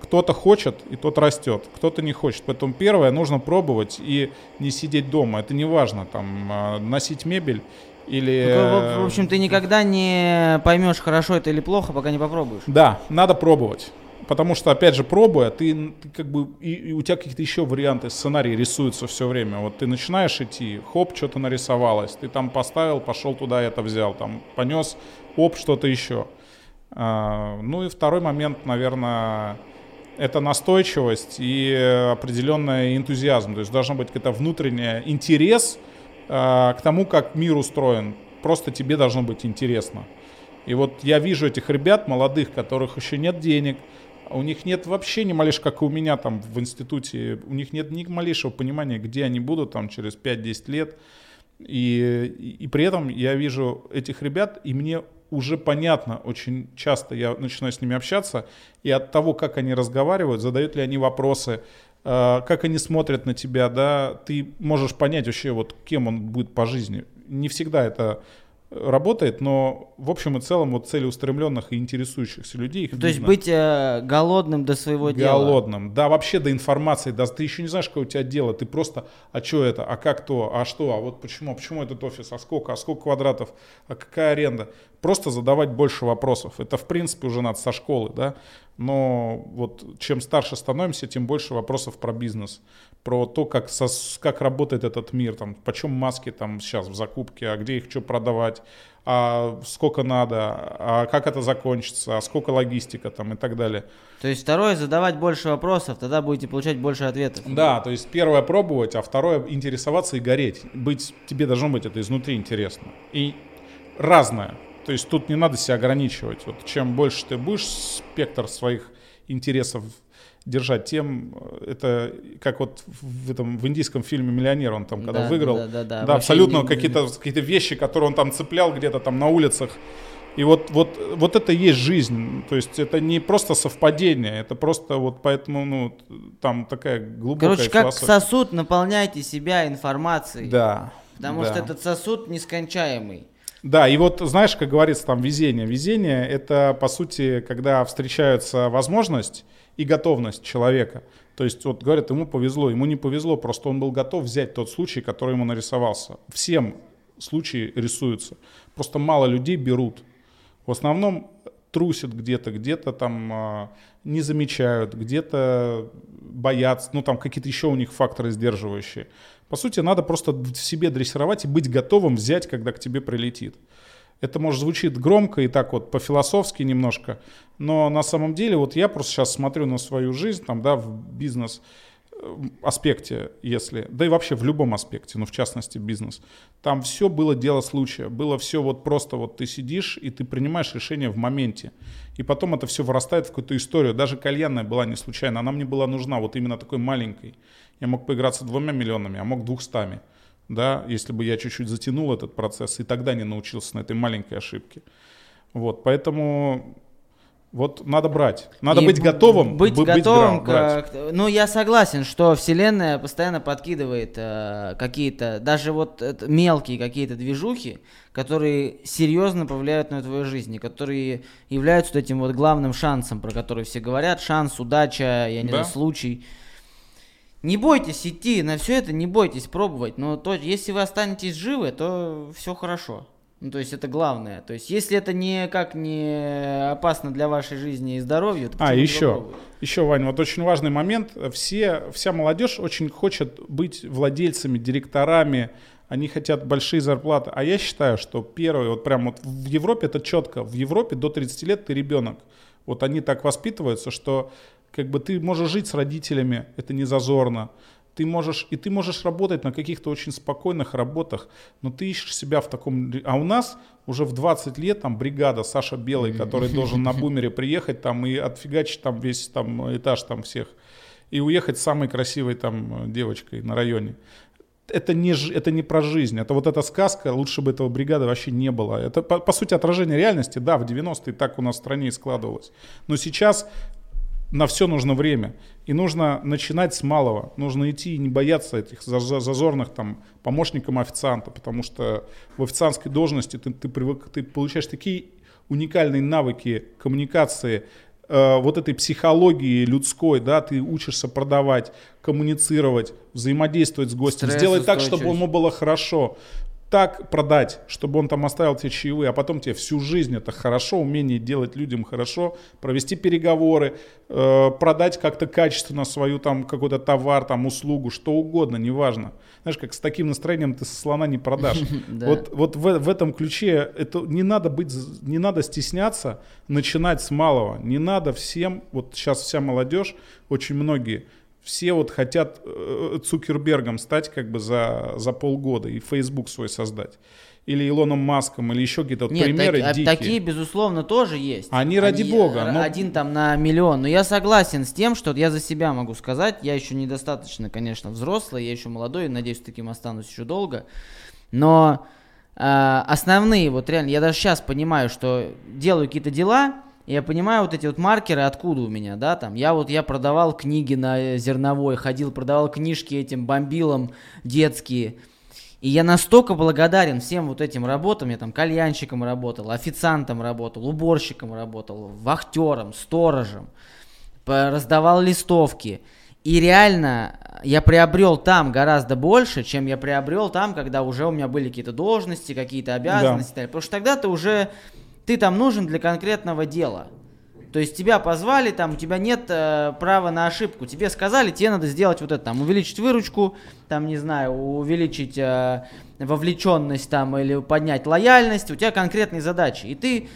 Кто-то хочет, и тот растет, кто-то не хочет. Поэтому первое, нужно пробовать и не сидеть дома. Это не важно, там, а, носить мебель или... Ну, В в общем, ты никогда не поймешь, хорошо это или плохо, пока не попробуешь. Да, надо пробовать. Потому что, опять же, пробуя, ты, ты как бы, и, и у тебя какие-то еще варианты, сценарии рисуются все время. Вот ты начинаешь идти, хоп, что-то нарисовалось, ты там поставил, пошел туда, это взял, там понес, оп, что-то еще. А, ну и второй момент, наверное, это настойчивость и определенный энтузиазм. То есть должен быть какой-то внутренний интерес а, к тому, как мир устроен. Просто тебе должно быть интересно. И вот я вижу этих ребят молодых, которых еще нет денег, у них нет вообще ни малейшего, как и у меня там в институте, у них нет ни малейшего понимания, где они будут там через 5-10 лет. И, и, и при этом я вижу этих ребят, и мне уже понятно, очень часто я начинаю с ними общаться, и от того, как они разговаривают, задают ли они вопросы, э, как они смотрят на тебя, да, ты можешь понять вообще, вот кем он будет по жизни. Не всегда это работает, но в общем и целом вот целеустремленных и интересующихся людей их То есть быть э, голодным до своего дела. Голодным. Да, вообще до информации. Да, ты еще не знаешь, какое у тебя дело. Ты просто, а что это, а как то, а что, а вот почему, а почему этот офис, а сколько, а сколько квадратов, а какая аренда. Просто задавать больше вопросов. Это, в принципе, уже надо со школы, да. Но вот чем старше становимся, тем больше вопросов про бизнес. Про то, как, сос- как работает этот мир, там, почем маски там сейчас в закупке, а где их что продавать, а сколько надо, а как это закончится, а сколько логистика там и так далее. То есть второе, задавать больше вопросов, тогда будете получать больше ответов. Да, то есть первое пробовать, а второе интересоваться и гореть. Быть, тебе должно быть это изнутри интересно. И разное. То есть тут не надо себя ограничивать. Вот чем больше ты будешь спектр своих интересов держать, тем э, это как вот в этом в индийском фильме «Миллионер» он там когда Да, выиграл, да, да, да. да, абсолютно не- какие-то какие-то вещи, которые он там цеплял где-то там на улицах. И вот, вот, вот это и есть жизнь. То есть это не просто совпадение, это просто вот поэтому, ну, там такая глубокая Короче, как сосуд наполняйте себя информацией. Да. Потому да. что этот сосуд нескончаемый. Да, и вот знаешь, как говорится, там везение. Везение — это, по сути, когда встречаются возможность и готовность человека. То есть, вот говорят, ему повезло, ему не повезло, просто он был готов взять тот случай, который ему нарисовался. Всем случаи рисуются. Просто мало людей берут. В основном трусят где-то, где-то там а, не замечают, где-то боятся, ну там какие-то еще у них факторы сдерживающие. По сути, надо просто в себе дрессировать и быть готовым взять, когда к тебе прилетит. Это, может, звучит громко и так вот по-философски немножко, но на самом деле вот я просто сейчас смотрю на свою жизнь, там, да, в бизнес э, аспекте, если, да и вообще в любом аспекте, но в частности бизнес, там все было дело случая, было все вот просто вот ты сидишь и ты принимаешь решение в моменте, и потом это все вырастает в какую-то историю. Даже кальянная была не случайно, она мне была нужна вот именно такой маленькой. Я мог поиграться двумя миллионами, а мог двухстами, да, если бы я чуть-чуть затянул этот процесс и тогда не научился на этой маленькой ошибке. Вот, поэтому вот надо брать, надо И быть готовым, Быть б- готовым гра- брать. к, к- Ну, я согласен, что Вселенная постоянно подкидывает э, какие-то, даже вот это мелкие какие-то движухи, которые серьезно повлияют на твою жизнь, и которые являются вот этим вот главным шансом, про который все говорят. Шанс, удача, я не Да. знаю, случай. Не бойтесь идти на все это, не бойтесь пробовать. Но то, если вы останетесь живы, то все хорошо. Ну, то есть это главное. То есть если это никак не опасно для вашей жизни и здоровья, то А, еще, еще, Ваня, вот очень важный момент. Все, вся молодежь очень хочет быть владельцами, директорами, они хотят большие зарплаты. А я считаю, что первое, вот прям вот в Европе это четко, в Европе до 30 лет ты ребенок. Вот они так воспитываются, что как бы ты можешь жить с родителями, это не зазорно. ты можешь, и ты можешь работать на каких-то очень спокойных работах, но ты ищешь себя в таком... А у нас уже в 20 лет там бригада Саша Белый, который должен на бумере приехать там и отфигачить там весь там этаж там всех и уехать с самой красивой там девочкой на районе. Это не, это не про жизнь, это вот эта сказка, лучше бы этого бригады вообще не было. Это, по, по сути, отражение реальности, да, в 90-е так у нас в стране и складывалось. Но сейчас на все нужно время. И нужно начинать с малого. Нужно идти и не бояться этих зазорных там помощникам официанта, потому что в официантской должности ты, ты, привык, ты получаешь такие уникальные навыки коммуникации, э, вот этой психологии людской, да, ты учишься продавать, коммуницировать, взаимодействовать с гостем, сделать так, чтобы ему было хорошо так продать, чтобы он там оставил тебе чаевые, а потом тебе всю жизнь это хорошо, умение делать людям хорошо, провести переговоры, э, продать как-то качественно свою там какой-то товар, там услугу, что угодно, неважно. Знаешь, как с таким настроением ты со слона не продашь. Вот, вот в, в этом ключе это не надо быть, не надо стесняться начинать с малого. Не надо всем, вот сейчас вся молодежь, очень многие, все вот хотят э, Цукербергом стать как бы за, за полгода и Facebook свой создать. Или Илоном Маском, или еще какие-то вот Нет, примеры так, дикие. такие, безусловно, тоже есть. Они, ради бога. Но... Один там на миллион. Но я согласен с тем, что я за себя могу сказать. Я еще недостаточно, конечно, взрослый, я еще молодой, надеюсь, таким останусь еще долго. Но э, основные, вот реально, я даже сейчас понимаю, что делаю какие-то дела, я понимаю вот эти вот маркеры, откуда у меня, да, там, я вот, я продавал книги на э, зерновой, ходил, продавал книжки этим бомбилам детские, и я настолько благодарен всем вот этим работам, я там кальянщиком работал, официантом работал, уборщиком работал, вахтером, сторожем, раздавал листовки, и реально я приобрел там гораздо больше, чем я приобрел там, когда уже у меня были какие-то должности, какие-то обязанности. Да. Потому что тогда ты уже ты там нужен для конкретного дела. То есть тебя позвали, там у тебя нет э, права на ошибку. Тебе сказали, тебе надо сделать вот это, там увеличить выручку, там не знаю, увеличить э, вовлеченность там или поднять лояльность. У тебя конкретные задачи, и ты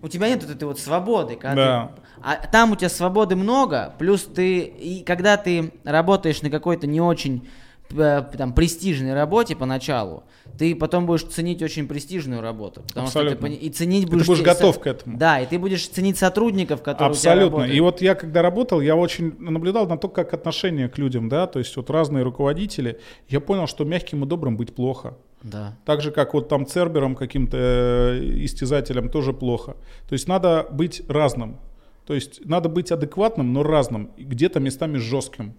у тебя нет вот этой вот свободы, когда да. ты, а там у тебя свободы много, плюс ты и когда ты работаешь на какой-то не очень э, там престижной работе поначалу, ты потом будешь ценить очень престижную работу. Потому Абсолютно. что ты и ценить будешь... Ты будешь готов к этому. Да, и ты будешь ценить сотрудников, которые Абсолютно. И вот я когда работал, я очень наблюдал на то, как отношение к людям, да, то есть вот разные руководители. Я понял, что мягким и добрым быть плохо. Да. Так же, как вот там цербером каким-то э, истязателем тоже плохо. То есть надо быть разным. То есть надо быть адекватным, но разным. Где-то местами жестким,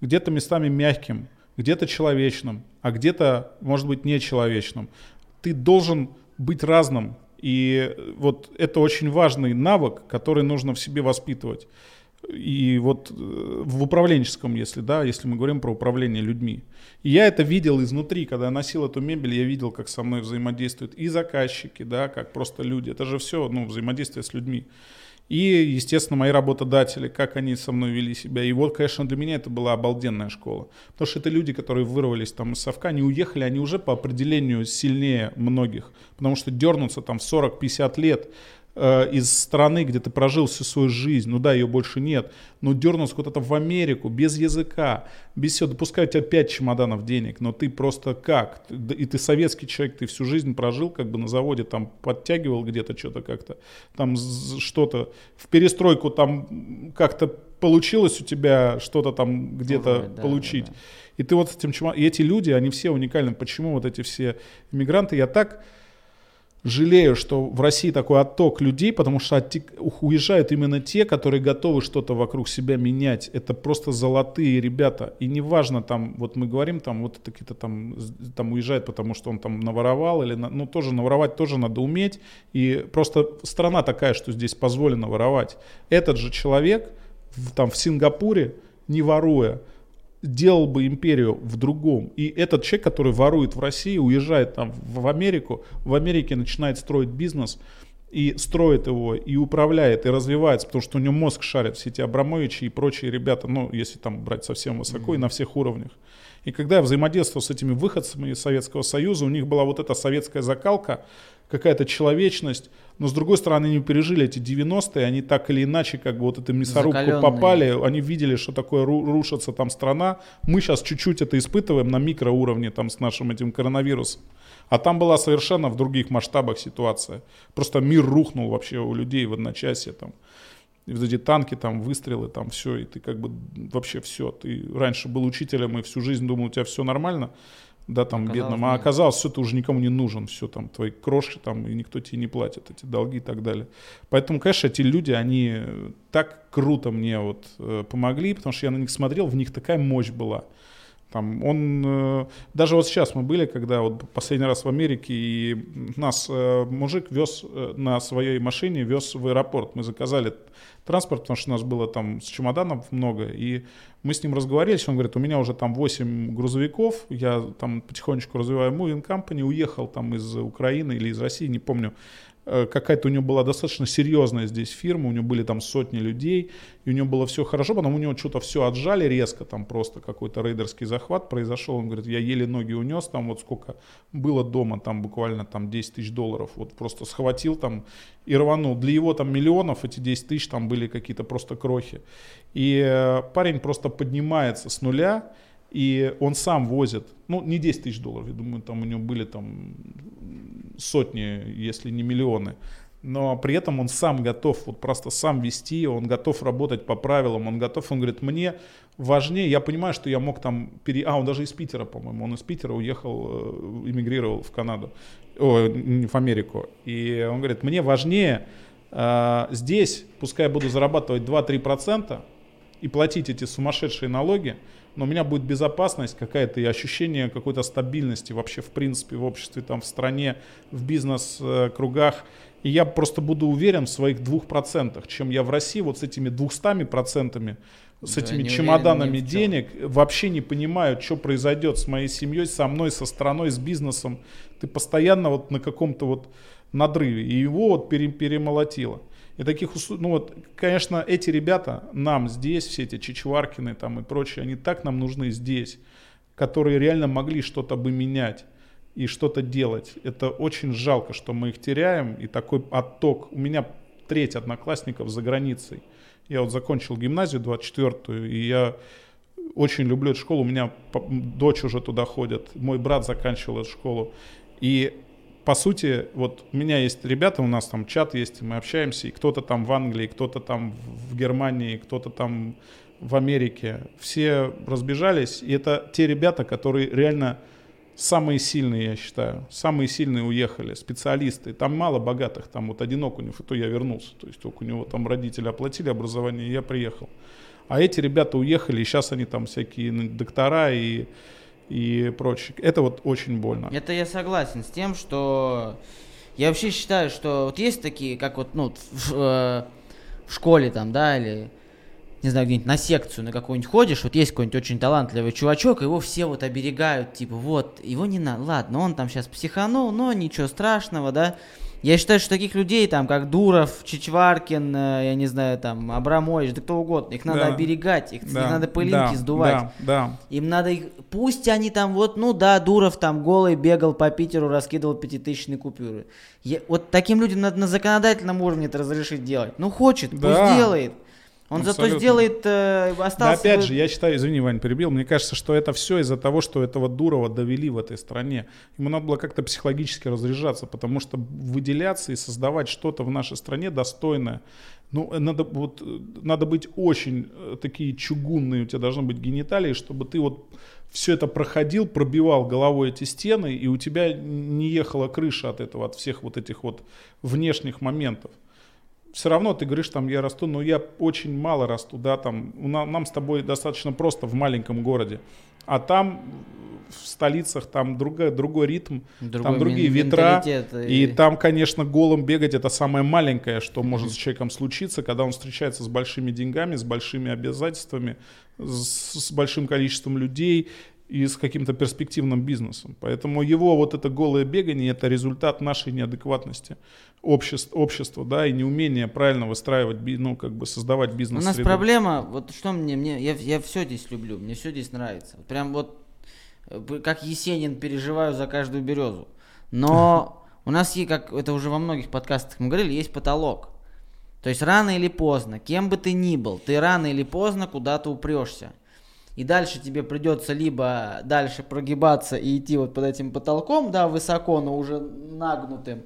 где-то местами мягким где-то человечным, а где-то, может быть, нечеловечным. Ты должен быть разным. И вот это очень важный навык, который нужно в себе воспитывать. И вот э, в управленческом, если да, если мы говорим про управление людьми. И я это видел изнутри, когда я носил эту мебель, я видел, как со мной взаимодействуют и заказчики, да, как просто люди. Это же все, ну, взаимодействие с людьми. И, естественно, мои работодатели, как они со мной вели себя. И вот, конечно, для меня это была обалденная школа. Потому что это люди, которые вырвались там из совка, они уехали, они уже по определению сильнее многих. Потому что дернуться там в 40-50 лет из страны, где ты прожил всю свою жизнь, ну да, ее больше нет, но дернулся куда-то в Америку, без языка, без всего, допускай у тебя 5 чемоданов денег, но ты просто как? И ты советский человек, ты всю жизнь прожил как бы на заводе, там подтягивал где-то что-то как-то, там что-то, в перестройку там как-то получилось у тебя что-то там где-то да, получить. Да, да. И ты вот с этим чемоданом, и эти люди, они все уникальны. Почему вот эти все иммигранты, я так жалею, что в России такой отток людей, потому что уезжают именно те, которые готовы что-то вокруг себя менять. Это просто золотые ребята. И неважно, там, вот мы говорим, там, вот какие-то там, там уезжает, потому что он там наворовал, или, ну, тоже наворовать тоже надо уметь. И просто страна такая, что здесь позволено воровать. Этот же человек в, там в Сингапуре, не воруя, делал бы империю в другом. И этот человек, который ворует в России, уезжает там в Америку, в Америке начинает строить бизнес, и строит его, и управляет, и развивается, потому что у него мозг шарит, все эти Абрамовичи и прочие ребята, ну, если там брать совсем высоко mm-hmm. и на всех уровнях. И когда я взаимодействовал с этими выходцами из Советского Союза, у них была вот эта советская закалка, какая-то человечность, но с другой стороны они пережили эти 90-е, они так или иначе как бы вот эту мясорубку Закаленные. попали, они видели, что такое рушится там страна, мы сейчас чуть-чуть это испытываем на микроуровне там с нашим этим коронавирусом. А там была совершенно в других масштабах ситуация. Просто мир рухнул вообще у людей в одночасье там. И вот эти танки, там, выстрелы, там, все, и ты как бы вообще все. Ты раньше был учителем и всю жизнь думал, у тебя все нормально, да, там, оказалось, бедным, а оказалось, все, ты уже никому не нужен, все, там, твои крошки, там, и никто тебе не платит, эти долги и так далее. Поэтому, конечно, эти люди, они так круто мне вот э, помогли, потому что я на них смотрел, в них такая мощь была. Там он, э, даже вот сейчас мы были, когда вот последний раз в Америке, и нас э, мужик вез э, на своей машине, вез в аэропорт. Мы заказали транспорт, потому что у нас было там с чемоданов много, и мы с ним разговаривались, он говорит, у меня уже там 8 грузовиков, я там потихонечку развиваю moving company, уехал там из Украины или из России, не помню, какая-то у него была достаточно серьезная здесь фирма, у него были там сотни людей, и у него было все хорошо, потом у него что-то все отжали резко, там просто какой-то рейдерский захват произошел, он говорит, я еле ноги унес, там вот сколько было дома, там буквально там 10 тысяч долларов, вот просто схватил там и рванул. Для его там миллионов эти 10 тысяч там были какие-то просто крохи. И э, парень просто поднимается с нуля, и он сам возит, ну, не 10 тысяч долларов, я думаю, там у него были там сотни, если не миллионы. Но при этом он сам готов, вот просто сам вести, он готов работать по правилам, он готов, он говорит, мне важнее, я понимаю, что я мог там, пере... а он даже из Питера, по-моему, он из Питера уехал, э, эмигрировал в Канаду, о, в Америку. И он говорит, мне важнее э, здесь, пускай я буду зарабатывать 2-3% и платить эти сумасшедшие налоги, но у меня будет безопасность какая-то и ощущение какой-то стабильности вообще в принципе в обществе, там в стране, в бизнес-кругах. И я просто буду уверен в своих двух процентах, чем я в России вот с этими двухстами процентами, с да, этими чемоданами денег вообще не понимаю, что произойдет с моей семьей, со мной, со страной, с бизнесом. Ты постоянно вот на каком-то вот надрыве. И его вот пере, перемолотило. И таких, ну вот, конечно, эти ребята нам здесь, все эти Чичваркины там и прочие, они так нам нужны здесь, которые реально могли что-то бы менять и что-то делать. Это очень жалко, что мы их теряем, и такой отток. У меня треть одноклассников за границей. Я вот закончил гимназию 24-ю, и я очень люблю эту школу. У меня дочь уже туда ходит, мой брат заканчивал эту школу. И по сути, вот у меня есть ребята, у нас там чат есть, мы общаемся, и кто-то там в Англии, кто-то там в Германии, кто-то там в Америке. Все разбежались, и это те ребята, которые реально самые сильные, я считаю. Самые сильные уехали, специалисты. Там мало богатых, там вот один Окунев, и то я вернулся. То есть у него там родители оплатили образование, и я приехал. А эти ребята уехали, и сейчас они там всякие доктора и и прочее. Это вот очень больно. Это я согласен с тем, что я вообще считаю, что вот есть такие, как вот, ну, в, э, в школе там, да, или не знаю, где-нибудь на секцию на какую-нибудь ходишь, вот есть какой-нибудь очень талантливый чувачок, его все вот оберегают, типа, вот, его не надо, ладно, он там сейчас психанул, но ничего страшного, да, я считаю, что таких людей, там, как Дуров, Чичваркин, э, я не знаю, там, Абрамович, да кто угодно, их надо да. оберегать, их, да. надо пылинки да. сдувать. Да. Да. Им надо их, пусть они там, вот, ну да, Дуров там голый бегал по Питеру, раскидывал пятитысячные купюры. Я, вот таким людям надо на законодательном уровне это разрешить делать. Ну хочет, да. пусть делает. Он Абсолютно. зато сделает, э, остался... Да, опять же, я считаю, извини, Вань, перебил, мне кажется, что это все из-за того, что этого Дурова довели в этой стране. Ему надо было как-то психологически разряжаться, потому что выделяться и создавать что-то в нашей стране достойное, ну, надо, вот, надо быть очень э, такие чугунные, у тебя должны быть гениталии, чтобы ты вот все это проходил, пробивал головой эти стены, и у тебя не ехала крыша от этого, от всех вот этих вот внешних моментов все равно ты говоришь, там, я расту, но я очень мало расту, да, там, нам с тобой достаточно просто в маленьком городе, а там в столицах там другой, другой ритм, другой там другие ветра, и... и там, конечно, голым бегать это самое маленькое, что может с человеком случиться, когда он встречается с большими деньгами, с большими обязательствами, с, с большим количеством людей, и с каким-то перспективным бизнесом. Поэтому его вот это голое бегание – это результат нашей неадекватности общества, общества да, и неумения правильно выстраивать, ну, как бы создавать бизнес У нас проблема, вот что мне, мне я, я все здесь люблю, мне все здесь нравится. Прям вот э, как Есенин переживаю за каждую березу. Но у нас, есть, как это уже во многих подкастах мы говорили, есть потолок. То есть рано или поздно, кем бы ты ни был, ты рано или поздно куда-то упрешься. И дальше тебе придется либо дальше прогибаться и идти вот под этим потолком, да, высоко, но уже нагнутым,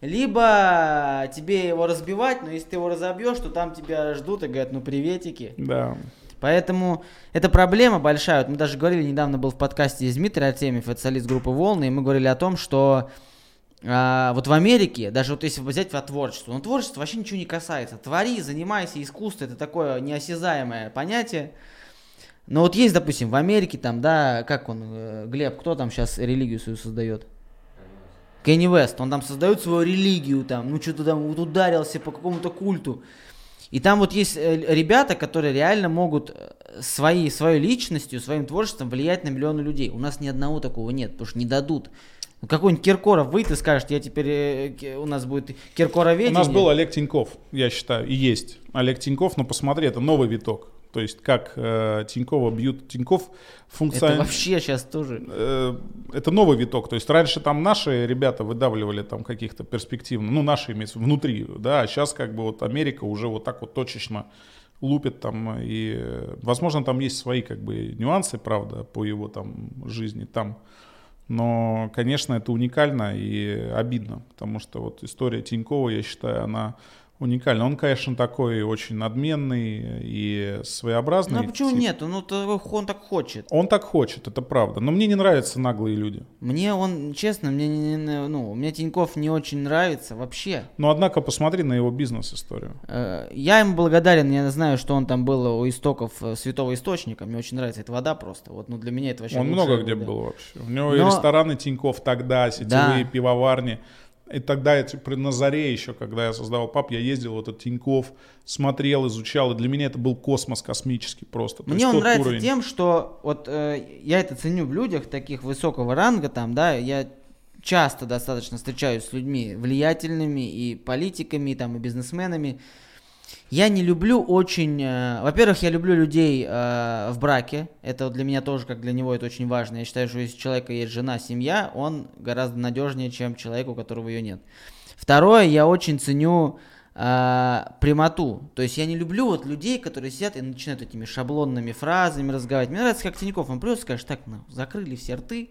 либо тебе его разбивать, но если ты его разобьешь, то там тебя ждут и говорят, ну приветики. Да. Поэтому это проблема большая. Вот мы даже говорили, недавно был в подкасте из Дмитрий Артемьев, это солист группы «Волны», и мы говорили о том, что а, вот в Америке, даже вот если взять во творчество, ну творчество вообще ничего не касается. Твори, занимайся, искусство, это такое неосязаемое понятие. Но вот есть, допустим, в Америке там, да, как он, э, Глеб, кто там сейчас религию свою создает? Кенни Вест, он там создает свою религию, там, ну что-то там вот ударился по какому-то культу. И там вот есть э, ребята, которые реально могут э, своей, своей личностью, своим творчеством влиять на миллионы людей. У нас ни одного такого нет, потому что не дадут. Ну, какой-нибудь Киркоров выйдет и скажет, я теперь, у нас будет Киркороведение. У нас был Олег Тиньков, я считаю, и есть Олег Тиньков, но посмотри, это новый виток. То есть как э, Тинькова бьют Тиньков функционирует. Это вообще сейчас тоже. Э, это новый виток. То есть раньше там наши ребята выдавливали там каких-то перспективно, ну наши имеются внутри, да, а сейчас как бы вот Америка уже вот так вот точечно лупит там и, возможно, там есть свои как бы нюансы, правда, по его там жизни там. Но, конечно, это уникально и обидно, потому что вот история Тинькова, я считаю, она уникально. Он, конечно, такой очень надменный и своеобразный. Ну а почему тип. нет? Ну он так хочет. Он так хочет, это правда. Но мне не нравятся наглые люди. Мне он, честно, мне не, ну, мне Тиньков не очень нравится вообще. Но однако посмотри на его бизнес-историю. Э, я ему благодарен, я знаю, что он там был у истоков э, святого источника. Мне очень нравится эта вода просто. Вот, ну для меня это вообще. Он много где был вообще. У него Но... и рестораны Тиньков тогда, сетевые да. пивоварни. И тогда я типа, на заре еще, когда я создавал пап, я ездил вот этот Тиньков, смотрел, изучал, и для меня это был космос космический просто. Мне он нравится уровень. тем, что вот э, я это ценю в людях таких высокого ранга, там, да, я часто достаточно встречаюсь с людьми влиятельными и политиками, там, и бизнесменами, я не люблю очень... Э, во-первых, я люблю людей э, в браке. Это для меня тоже, как для него, это очень важно. Я считаю, что если у человека есть жена, семья, он гораздо надежнее, чем человек, у которого ее нет. Второе, я очень ценю э, прямоту. То есть я не люблю вот людей, которые сидят и начинают этими шаблонными фразами разговаривать. Мне нравится, как Тиньков, он и скажет, так, ну, закрыли все рты,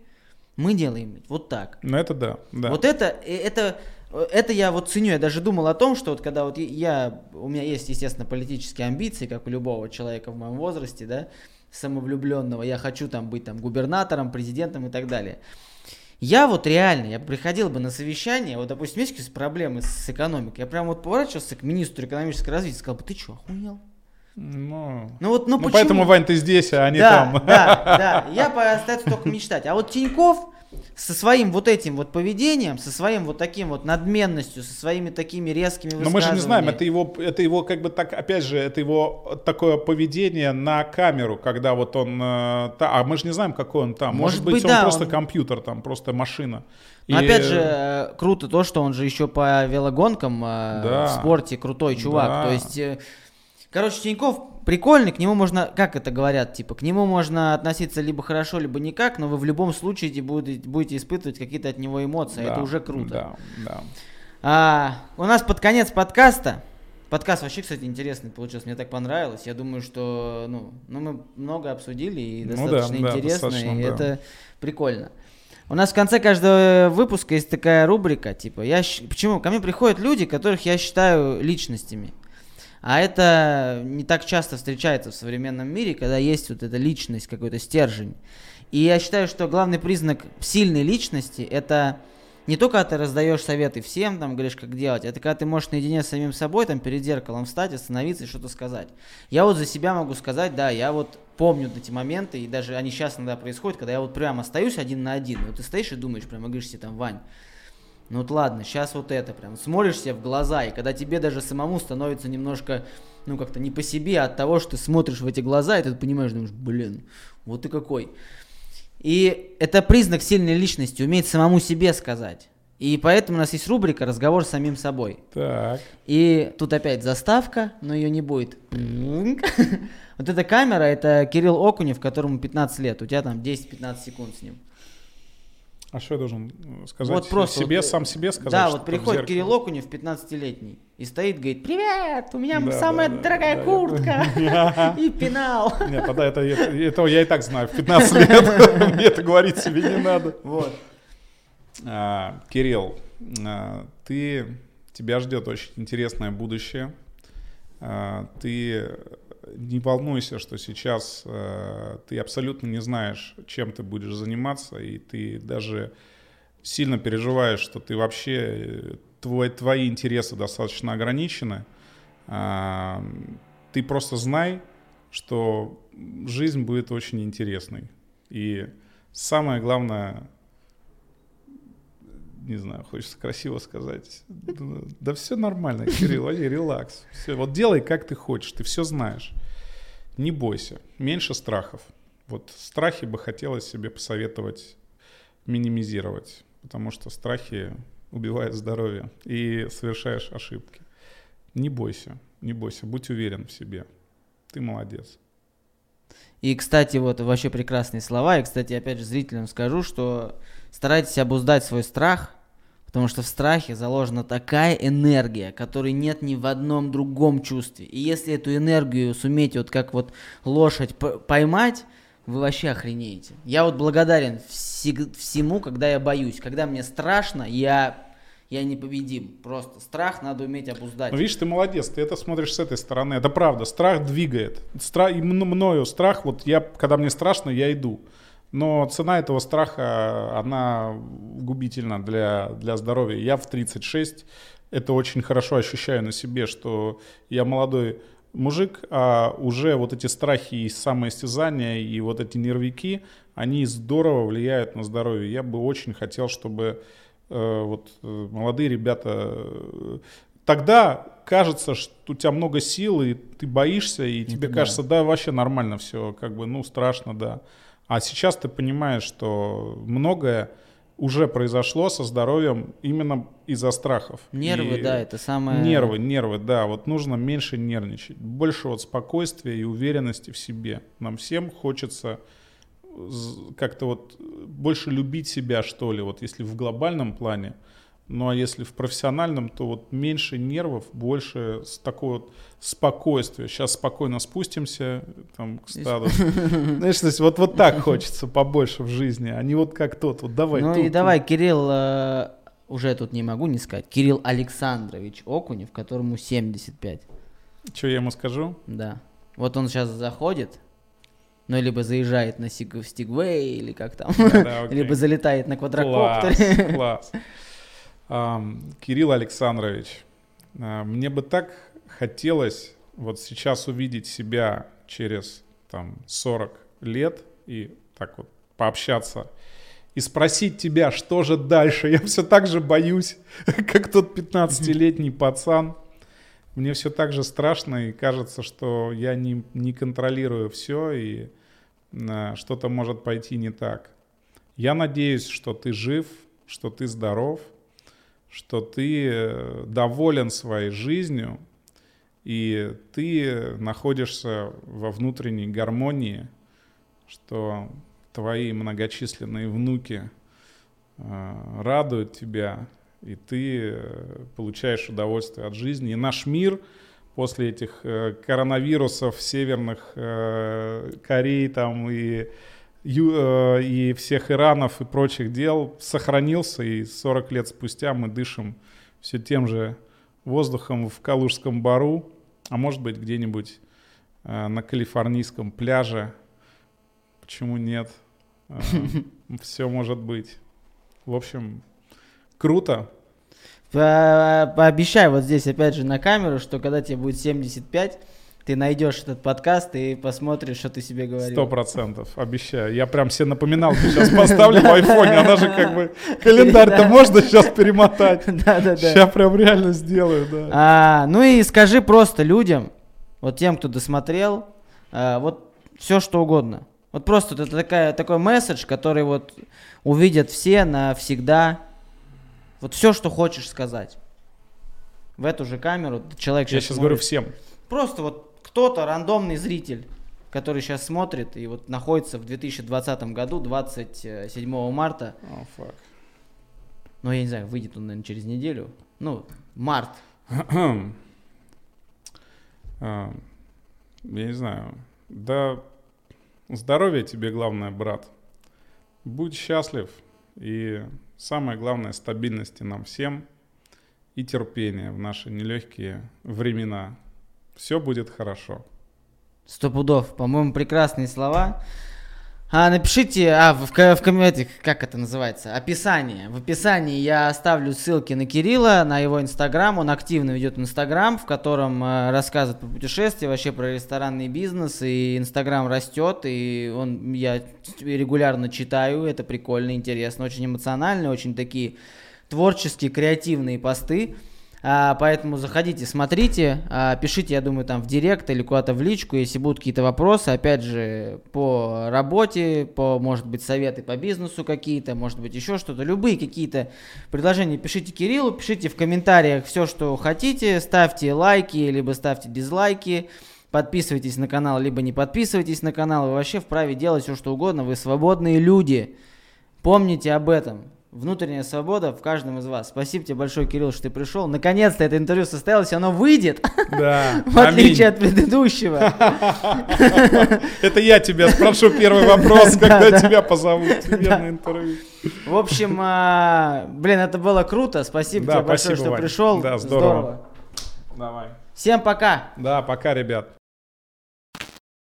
мы делаем вот так. Ну это да, да. Вот это, э, это это я вот ценю, я даже думал о том, что вот когда вот я, у меня есть, естественно, политические амбиции, как у любого человека в моем возрасте, да, самовлюбленного, я хочу там быть там губернатором, президентом и так далее. Я вот реально, я приходил бы на совещание, вот, допустим, есть какие-то проблемы с экономикой, я прям вот поворачивался к министру экономического развития и сказал бы, ты что, охуел? Ну, ну вот, ну, ну почему? поэтому, Вань, ты здесь, а не да, там. Да, да, я остается только мечтать. А вот Тиньков, со своим вот этим вот поведением, со своим вот таким вот надменностью, со своими такими резкими Но мы же не знаем, это его, это его как бы так, опять же, это его такое поведение на камеру, когда вот он, э, а мы же не знаем, какой он там. Может, Может быть, он да, просто он... компьютер там, просто машина. Но И... опять же, э, круто то, что он же еще по велогонкам э, да. в спорте крутой чувак. Да. То есть, короче, Тиньков прикольный, к нему можно, как это говорят, типа, к нему можно относиться либо хорошо, либо никак, но вы в любом случае будете, будете испытывать какие-то от него эмоции, да, это уже круто. Да, да. А, у нас под конец подкаста, подкаст вообще, кстати, интересный получился, мне так понравилось, я думаю, что, ну, ну мы много обсудили и достаточно ну, да, интересно, да, достаточно, и да. это прикольно. У нас в конце каждого выпуска есть такая рубрика, типа, я, почему, ко мне приходят люди, которых я считаю личностями. А это не так часто встречается в современном мире, когда есть вот эта личность, какой-то стержень. И я считаю, что главный признак сильной личности это не только когда ты раздаешь советы всем, там, говоришь, как делать, это когда ты можешь наедине с самим собой, там, перед зеркалом встать, остановиться и что-то сказать. Я вот за себя могу сказать, да, я вот помню эти моменты, и даже они сейчас иногда происходят, когда я вот прямо остаюсь один на один, вот ты стоишь и думаешь, прямо говоришь себе там, Вань, ну вот ладно, сейчас вот это прям. Смотришь себе в глаза, и когда тебе даже самому становится немножко, ну как-то не по себе, а от того, что ты смотришь в эти глаза, и ты понимаешь, думаешь, блин, вот ты какой. И это признак сильной личности, уметь самому себе сказать. И поэтому у нас есть рубрика «Разговор с самим собой». Так. И тут опять заставка, но ее не будет. Вот эта камера, это Кирилл Окунев, которому 15 лет. У тебя там 10-15 секунд с ним. А что я должен э, сказать? Вот просто себе, вот, сам себе сказать? Да, вот приходит? Кирилл Окунев, 15-летний, и стоит, говорит, привет, у меня Да, самая да, дорогая да, я куртка и пенал. Нет, тогда это, это, этого я и так знаю. В 15 лет мне это говорить себе не надо. Вот. А, Кирилл, а, ты, тебя ждет очень интересное будущее. А, ты не волнуйся, что сейчас а, ты абсолютно не знаешь, чем ты будешь заниматься, и ты даже сильно переживаешь, что ты вообще э, твой, твои интересы достаточно ограничены. А, ты просто знай, что жизнь будет очень интересной. И самое главное, не знаю, хочется красиво сказать. Да все нормально, Кирилл, они релакс. Все, вот делай, как ты хочешь, ты все знаешь. Не бойся, меньше страхов. Вот страхи бы хотелось себе посоветовать минимизировать, потому что страхи убивают здоровье и совершаешь ошибки. Не бойся, не бойся, будь уверен в себе. Ты молодец. И, кстати, вот вообще прекрасные слова. И, кстати, опять же, зрителям скажу, что старайтесь обуздать свой страх, потому что в страхе заложена такая энергия, которой нет ни в одном другом чувстве. И если эту энергию суметь вот как вот лошадь поймать, вы вообще охренеете. Я вот благодарен всему, когда я боюсь. Когда мне страшно, я, я непобедим. Просто страх надо уметь обуздать. Видишь, ты молодец, ты это смотришь с этой стороны. Это правда, страх двигает. Стра... И мно- мною страх, вот я, когда мне страшно, я иду. Но цена этого страха, она губительна для, для здоровья. Я в 36 это очень хорошо ощущаю на себе, что я молодой мужик, а уже вот эти страхи и самоистязания, и вот эти нервики, они здорово влияют на здоровье. Я бы очень хотел, чтобы э, вот э, молодые ребята... э, Тогда кажется, что у тебя много сил, и ты боишься, и тебе да. кажется, да, вообще нормально все, как бы, ну, страшно, да. А сейчас ты понимаешь, что многое уже произошло со здоровьем именно из-за страхов. Нервы, И да, это самое... Нервы, нервы, да. Вот нужно меньше нервничать. Больше вот спокойствия и уверенности в себе. Нам всем хочется з- как-то вот больше любить себя, что ли, вот если в глобальном плане. Ну а если в профессиональном, то вот меньше нервов, больше с такого вот спокойствия. Сейчас спокойно спустимся там, к стаду. Знаешь, то есть вот, вот так хочется побольше в жизни, а не вот как тот. Вот давай. Ну тут, и тут. давай, Кирилл, э, уже тут не могу не сказать, Кирилл Александрович Окунев, которому 75. Что я ему скажу? Да. Вот он сейчас заходит, ну, либо заезжает на сиг- в Стигвей, или как там, Да, окей. либо залетает на Класс, квадрокоптере. класс. Ам, Кирилл Александрович, а, мне бы так хотелось вот сейчас увидеть себя через там 40 лет и так вот пообщаться и спросить тебя, что же дальше. Я все так же боюсь, как тот 15-летний пацан. Мне все так же страшно и кажется, что я не, не контролирую все и а, что-то может пойти не так. Я надеюсь, что ты жив, что ты здоров, что ты э, доволен своей жизнью, и ты находишься во внутренней гармонии, что твои многочисленные внуки э, радуют тебя, и ты э, получаешь удовольствие от жизни. И наш мир после этих коронавирусов северных Корей там и Ю- э, и всех Иранов и прочих дел сохранился, и 40 лет спустя мы дышим все тем же воздухом в Калужском бару, а может быть где-нибудь э, на калифорнийском пляже. Почему нет? Все может быть. В общем, круто. По- Пообещай вот здесь опять же на камеру, что когда тебе будет 75, ты найдешь этот подкаст и посмотришь, что ты себе говорил. Сто процентов, обещаю. Я прям себе напоминалку сейчас поставлю в айфоне. Она же как бы... Календарь-то можно сейчас перемотать. Да-да-да. Сейчас прям реально сделаю, да. А, ну и скажи просто людям, вот тем, кто досмотрел, а, вот все что угодно. Вот просто это такая, такой месседж, который вот увидят все навсегда. Вот все, что хочешь сказать. В эту же камеру человек Я сейчас говорю всем. Просто вот кто-то, рандомный зритель, который сейчас смотрит и вот находится в 2020 году, 27 марта. Oh, fuck. Ну, я не знаю, выйдет он, наверное, через неделю. Ну, март. А, Я не знаю. Да здоровья тебе главное, брат. Будь счастлив. И самое главное, стабильности нам всем и терпения в наши нелегкие времена. Все будет хорошо. Сто пудов. По-моему, прекрасные слова. А, напишите, а, в, в ком- этих, как это называется, описание. В описании я оставлю ссылки на Кирилла, на его инстаграм. Он активно ведет инстаграм, в котором э, рассказывает про путешествия, вообще про ресторанный бизнес. И инстаграм растет, и он, я регулярно читаю, это прикольно, интересно, очень эмоционально, очень такие творческие, креативные посты. А, поэтому заходите, смотрите, а, пишите, я думаю, там в директ или куда-то в личку, если будут какие-то вопросы, опять же, по работе, по, может быть, советы по бизнесу какие-то, может быть, еще что-то, любые какие-то предложения пишите Кириллу, пишите в комментариях все, что хотите, ставьте лайки, либо ставьте дизлайки, подписывайтесь на канал, либо не подписывайтесь на канал, вы вообще вправе делать все, что угодно, вы свободные люди, помните об этом. Внутренняя свобода в каждом из вас. Спасибо тебе большое, Кирилл, что ты пришел. Наконец-то это интервью состоялось, оно выйдет, Да. в отличие от предыдущего. Это я тебя спрошу первый вопрос, Да, когда да. тебя позовут на интервью. В общем, а, блин, это было круто. Спасибо тебе большое, что пришел. Да, здорово. Давай. Всем пока. Да, пока, ребят.